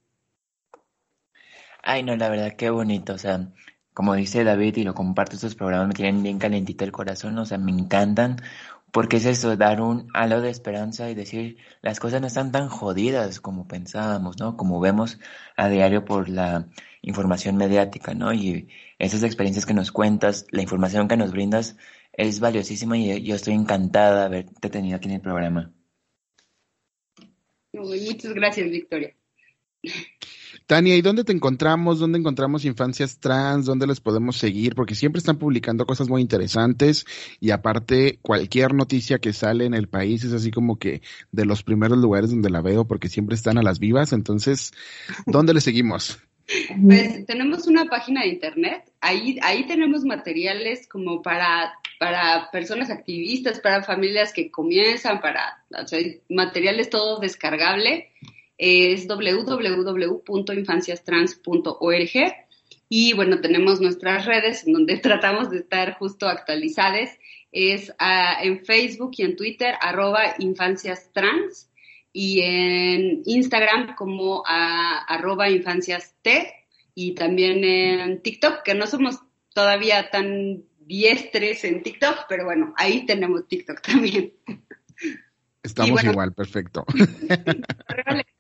Ay, no, la verdad, qué bonito. O sea, como dice David y lo comparto, estos programas me tienen bien calentito el corazón. O sea, me encantan porque es eso, dar un halo de esperanza y decir, las cosas no están tan jodidas como pensábamos, ¿no? Como vemos a diario por la información mediática, ¿no? Y esas experiencias que nos cuentas, la información que nos brindas, es valiosísima y yo estoy encantada de haberte tenido aquí en el programa. Muchas gracias, Victoria. Tania, ¿y dónde te encontramos? ¿Dónde encontramos infancias trans? ¿Dónde les podemos seguir? Porque siempre están publicando cosas muy interesantes y aparte cualquier noticia que sale en el país es así como que de los primeros lugares donde la veo porque siempre están a las vivas. Entonces, ¿dónde les seguimos? Pues tenemos una página de internet, ahí, ahí tenemos materiales como para, para personas activistas, para familias que comienzan, para materiales todo descargable es www.infanciastrans.org y bueno, tenemos nuestras redes en donde tratamos de estar justo actualizadas. Es ah, en Facebook y en Twitter, arroba infanciastrans y en Instagram como a, arroba infanciast y también en TikTok, que no somos todavía tan diestres en TikTok, pero bueno, ahí tenemos TikTok también. Estamos igual, perfecto.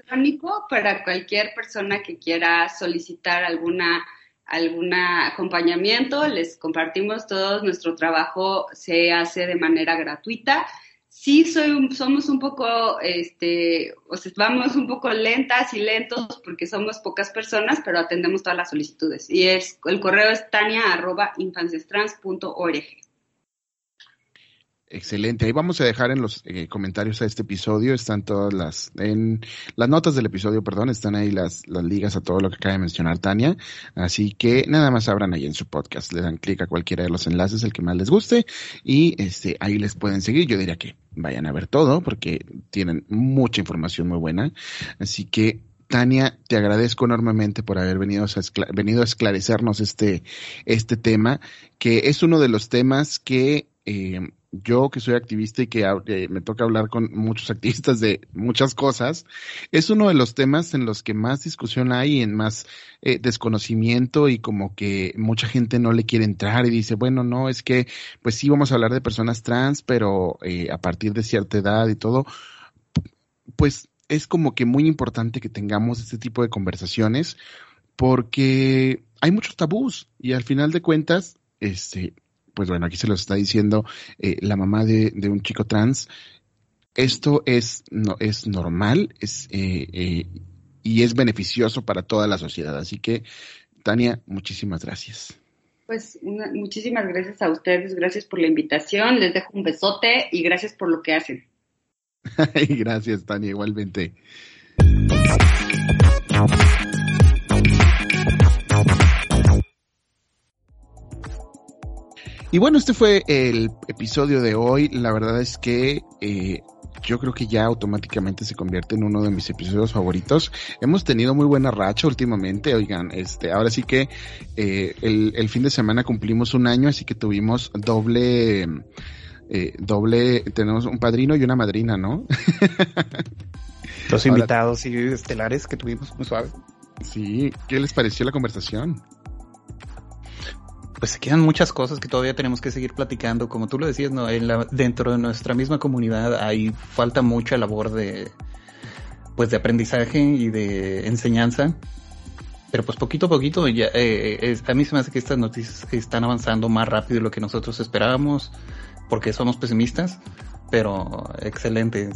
para cualquier persona que quiera solicitar alguna algún acompañamiento, les compartimos todo nuestro trabajo se hace de manera gratuita. Sí soy somos un poco, este, o sea, vamos un poco lentas y lentos porque somos pocas personas, pero atendemos todas las solicitudes. Y es, el correo es tania arroba Excelente. Ahí vamos a dejar en los eh, comentarios a este episodio, están todas las, en las notas del episodio, perdón, están ahí las, las ligas a todo lo que acaba de mencionar Tania. Así que nada más abran ahí en su podcast, le dan clic a cualquiera de los enlaces, el que más les guste, y este, ahí les pueden seguir. Yo diría que vayan a ver todo, porque tienen mucha información muy buena. Así que Tania, te agradezco enormemente por haber venido a, a esclarecernos este, este tema, que es uno de los temas que eh, yo que soy activista y que eh, me toca hablar con muchos activistas de muchas cosas, es uno de los temas en los que más discusión hay, en más eh, desconocimiento y como que mucha gente no le quiere entrar y dice, bueno, no, es que pues sí vamos a hablar de personas trans, pero eh, a partir de cierta edad y todo, pues es como que muy importante que tengamos este tipo de conversaciones porque hay muchos tabús y al final de cuentas, este, pues bueno, aquí se lo está diciendo eh, la mamá de, un chico trans. Esto es, no, es normal es, eh, eh, y es beneficioso para toda la sociedad. Así que, Tania, muchísimas gracias. Pues muchísimas gracias a ustedes, gracias por la invitación, les dejo un besote y gracias por lo que hacen. gracias, Tania, igualmente. Y bueno, este fue el episodio de hoy. La verdad es que eh, yo creo que ya automáticamente se convierte en uno de mis episodios favoritos. Hemos tenido muy buena racha últimamente, oigan, este, ahora sí que eh, el, fin de semana cumplimos un año, así que tuvimos doble, eh, doble, tenemos un padrino y una madrina, ¿no? Los invitados y estelares que tuvimos muy suave. Sí, ¿qué les pareció la conversación? Pues se quedan muchas cosas que todavía tenemos que seguir platicando. Como tú lo decías, ¿no? En la, dentro de nuestra misma comunidad hay falta mucha labor de, pues de aprendizaje y de enseñanza. Pero pues poquito a poquito ya, eh, a mí se me hace que estas noticias están avanzando más rápido de lo que nosotros esperábamos, porque somos pesimistas, pero excelente.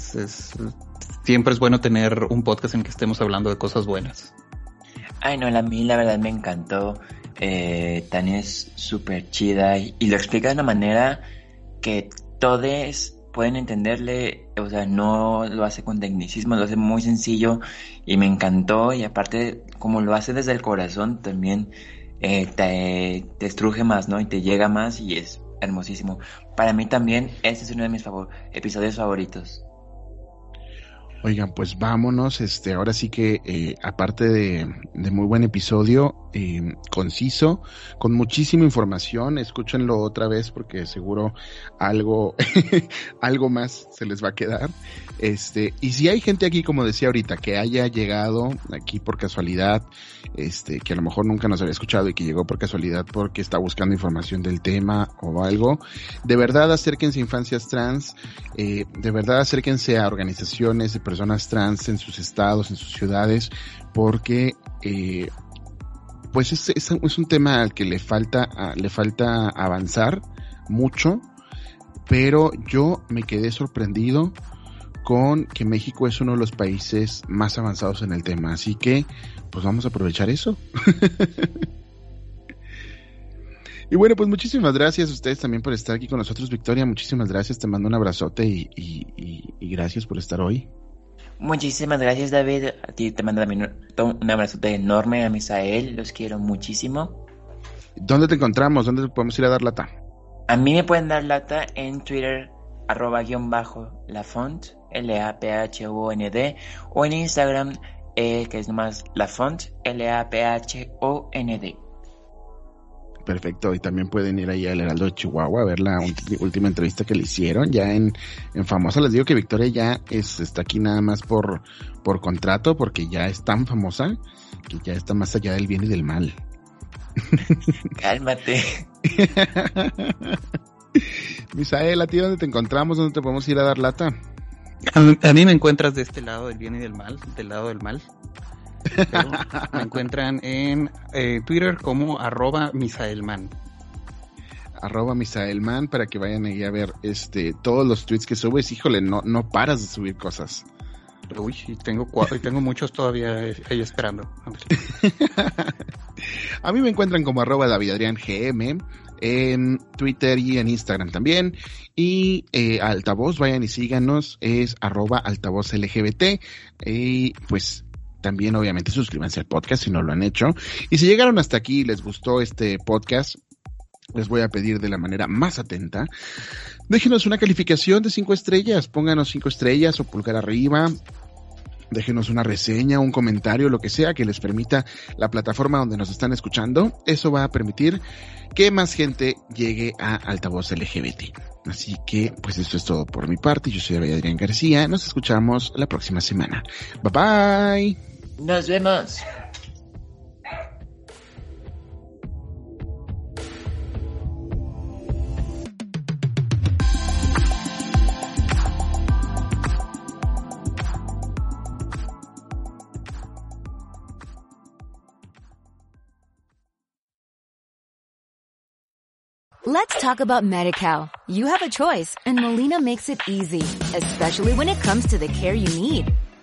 siempre es bueno tener un podcast en que estemos hablando de cosas buenas. Ay, no, a mí la verdad me encantó eh, Tania es súper chida y, lo explica de una manera que todos pueden entenderle, o sea, no lo hace con tecnicismo, lo hace muy sencillo y me encantó y aparte como lo hace desde el corazón también eh, te, estruje más, ¿no? Y te llega más y es hermosísimo. Para mí también este es uno de mis episodios favoritos. Oigan, pues vámonos. Este, ahora sí que, eh, aparte de, muy buen episodio, eh, conciso, con muchísima información, escúchenlo otra vez porque seguro algo, algo más se les va a quedar. Este, y si hay gente aquí, como decía ahorita, que haya llegado aquí por casualidad, este, que a lo mejor nunca nos había escuchado y que llegó por casualidad porque está buscando información del tema o algo, de verdad acérquense a infancias trans, eh, de verdad acérquense a organizaciones de personas trans en sus estados, en sus ciudades, porque eh, pues es, es, un tema al que le falta, le falta avanzar mucho, pero yo me quedé sorprendido con que México es uno de los países más avanzados en el tema. Así que, pues vamos a aprovechar eso. y bueno, pues muchísimas gracias a ustedes también por estar aquí con nosotros, Victoria. Muchísimas gracias, te mando un abrazote y, gracias por estar hoy. Muchísimas gracias, David. A ti te mando también un abrazote enorme a Misael. Los quiero muchísimo. ¿Dónde te encontramos? ¿Dónde podemos ir a dar lata? A mí me pueden dar lata en Twitter, arroba guion bajo la font. L-A-P-H-O-N-D, o en Instagram, eh, que es nomás la font, L-A-P-H-O-N-D. Perfecto, y también pueden ir ahí al Heraldo de Chihuahua a ver la última entrevista que le hicieron. Ya en, en famosa les digo que Victoria ya es, está aquí nada más por, por contrato, porque ya es tan famosa que ya está más allá del bien y del mal. Cálmate. Misael, ¿a ti dónde te encontramos? ¿Dónde te podemos ir a dar lata? A mí, me encuentras de este lado del bien y del mal, del lado del mal. Me encuentran en eh, Twitter como arroba misaelman. Arroba misaelman para que vayan ahí a ver este todos los tweets que subes. Híjole, no, no paras de subir cosas. Uy, y tengo cuatro, y tengo muchos todavía ahí esperando. A, mí me encuentran como arroba David Adrián GM en Twitter y en Instagram también. Y eh, altavoz, vayan y síganos, es arroba altavoz LGBT. Y pues también obviamente suscríbanse al podcast si no lo han hecho. Y si llegaron hasta aquí y les gustó este podcast, les voy a pedir de la manera más atenta, déjenos una calificación de cinco estrellas, pónganos cinco estrellas o pulgar arriba, déjenos una reseña, un comentario, lo que sea que les permita la plataforma donde nos están escuchando. Eso va a permitir que más gente llegue a altavoz LGBT. Así que, pues eso es todo por mi parte. Yo soy Adrián García. Nos escuchamos la próxima semana. Bye bye. Nos vemos. Let's talk about MediCal. You have a choice and Molina makes it easy, especially when it comes to the care you need.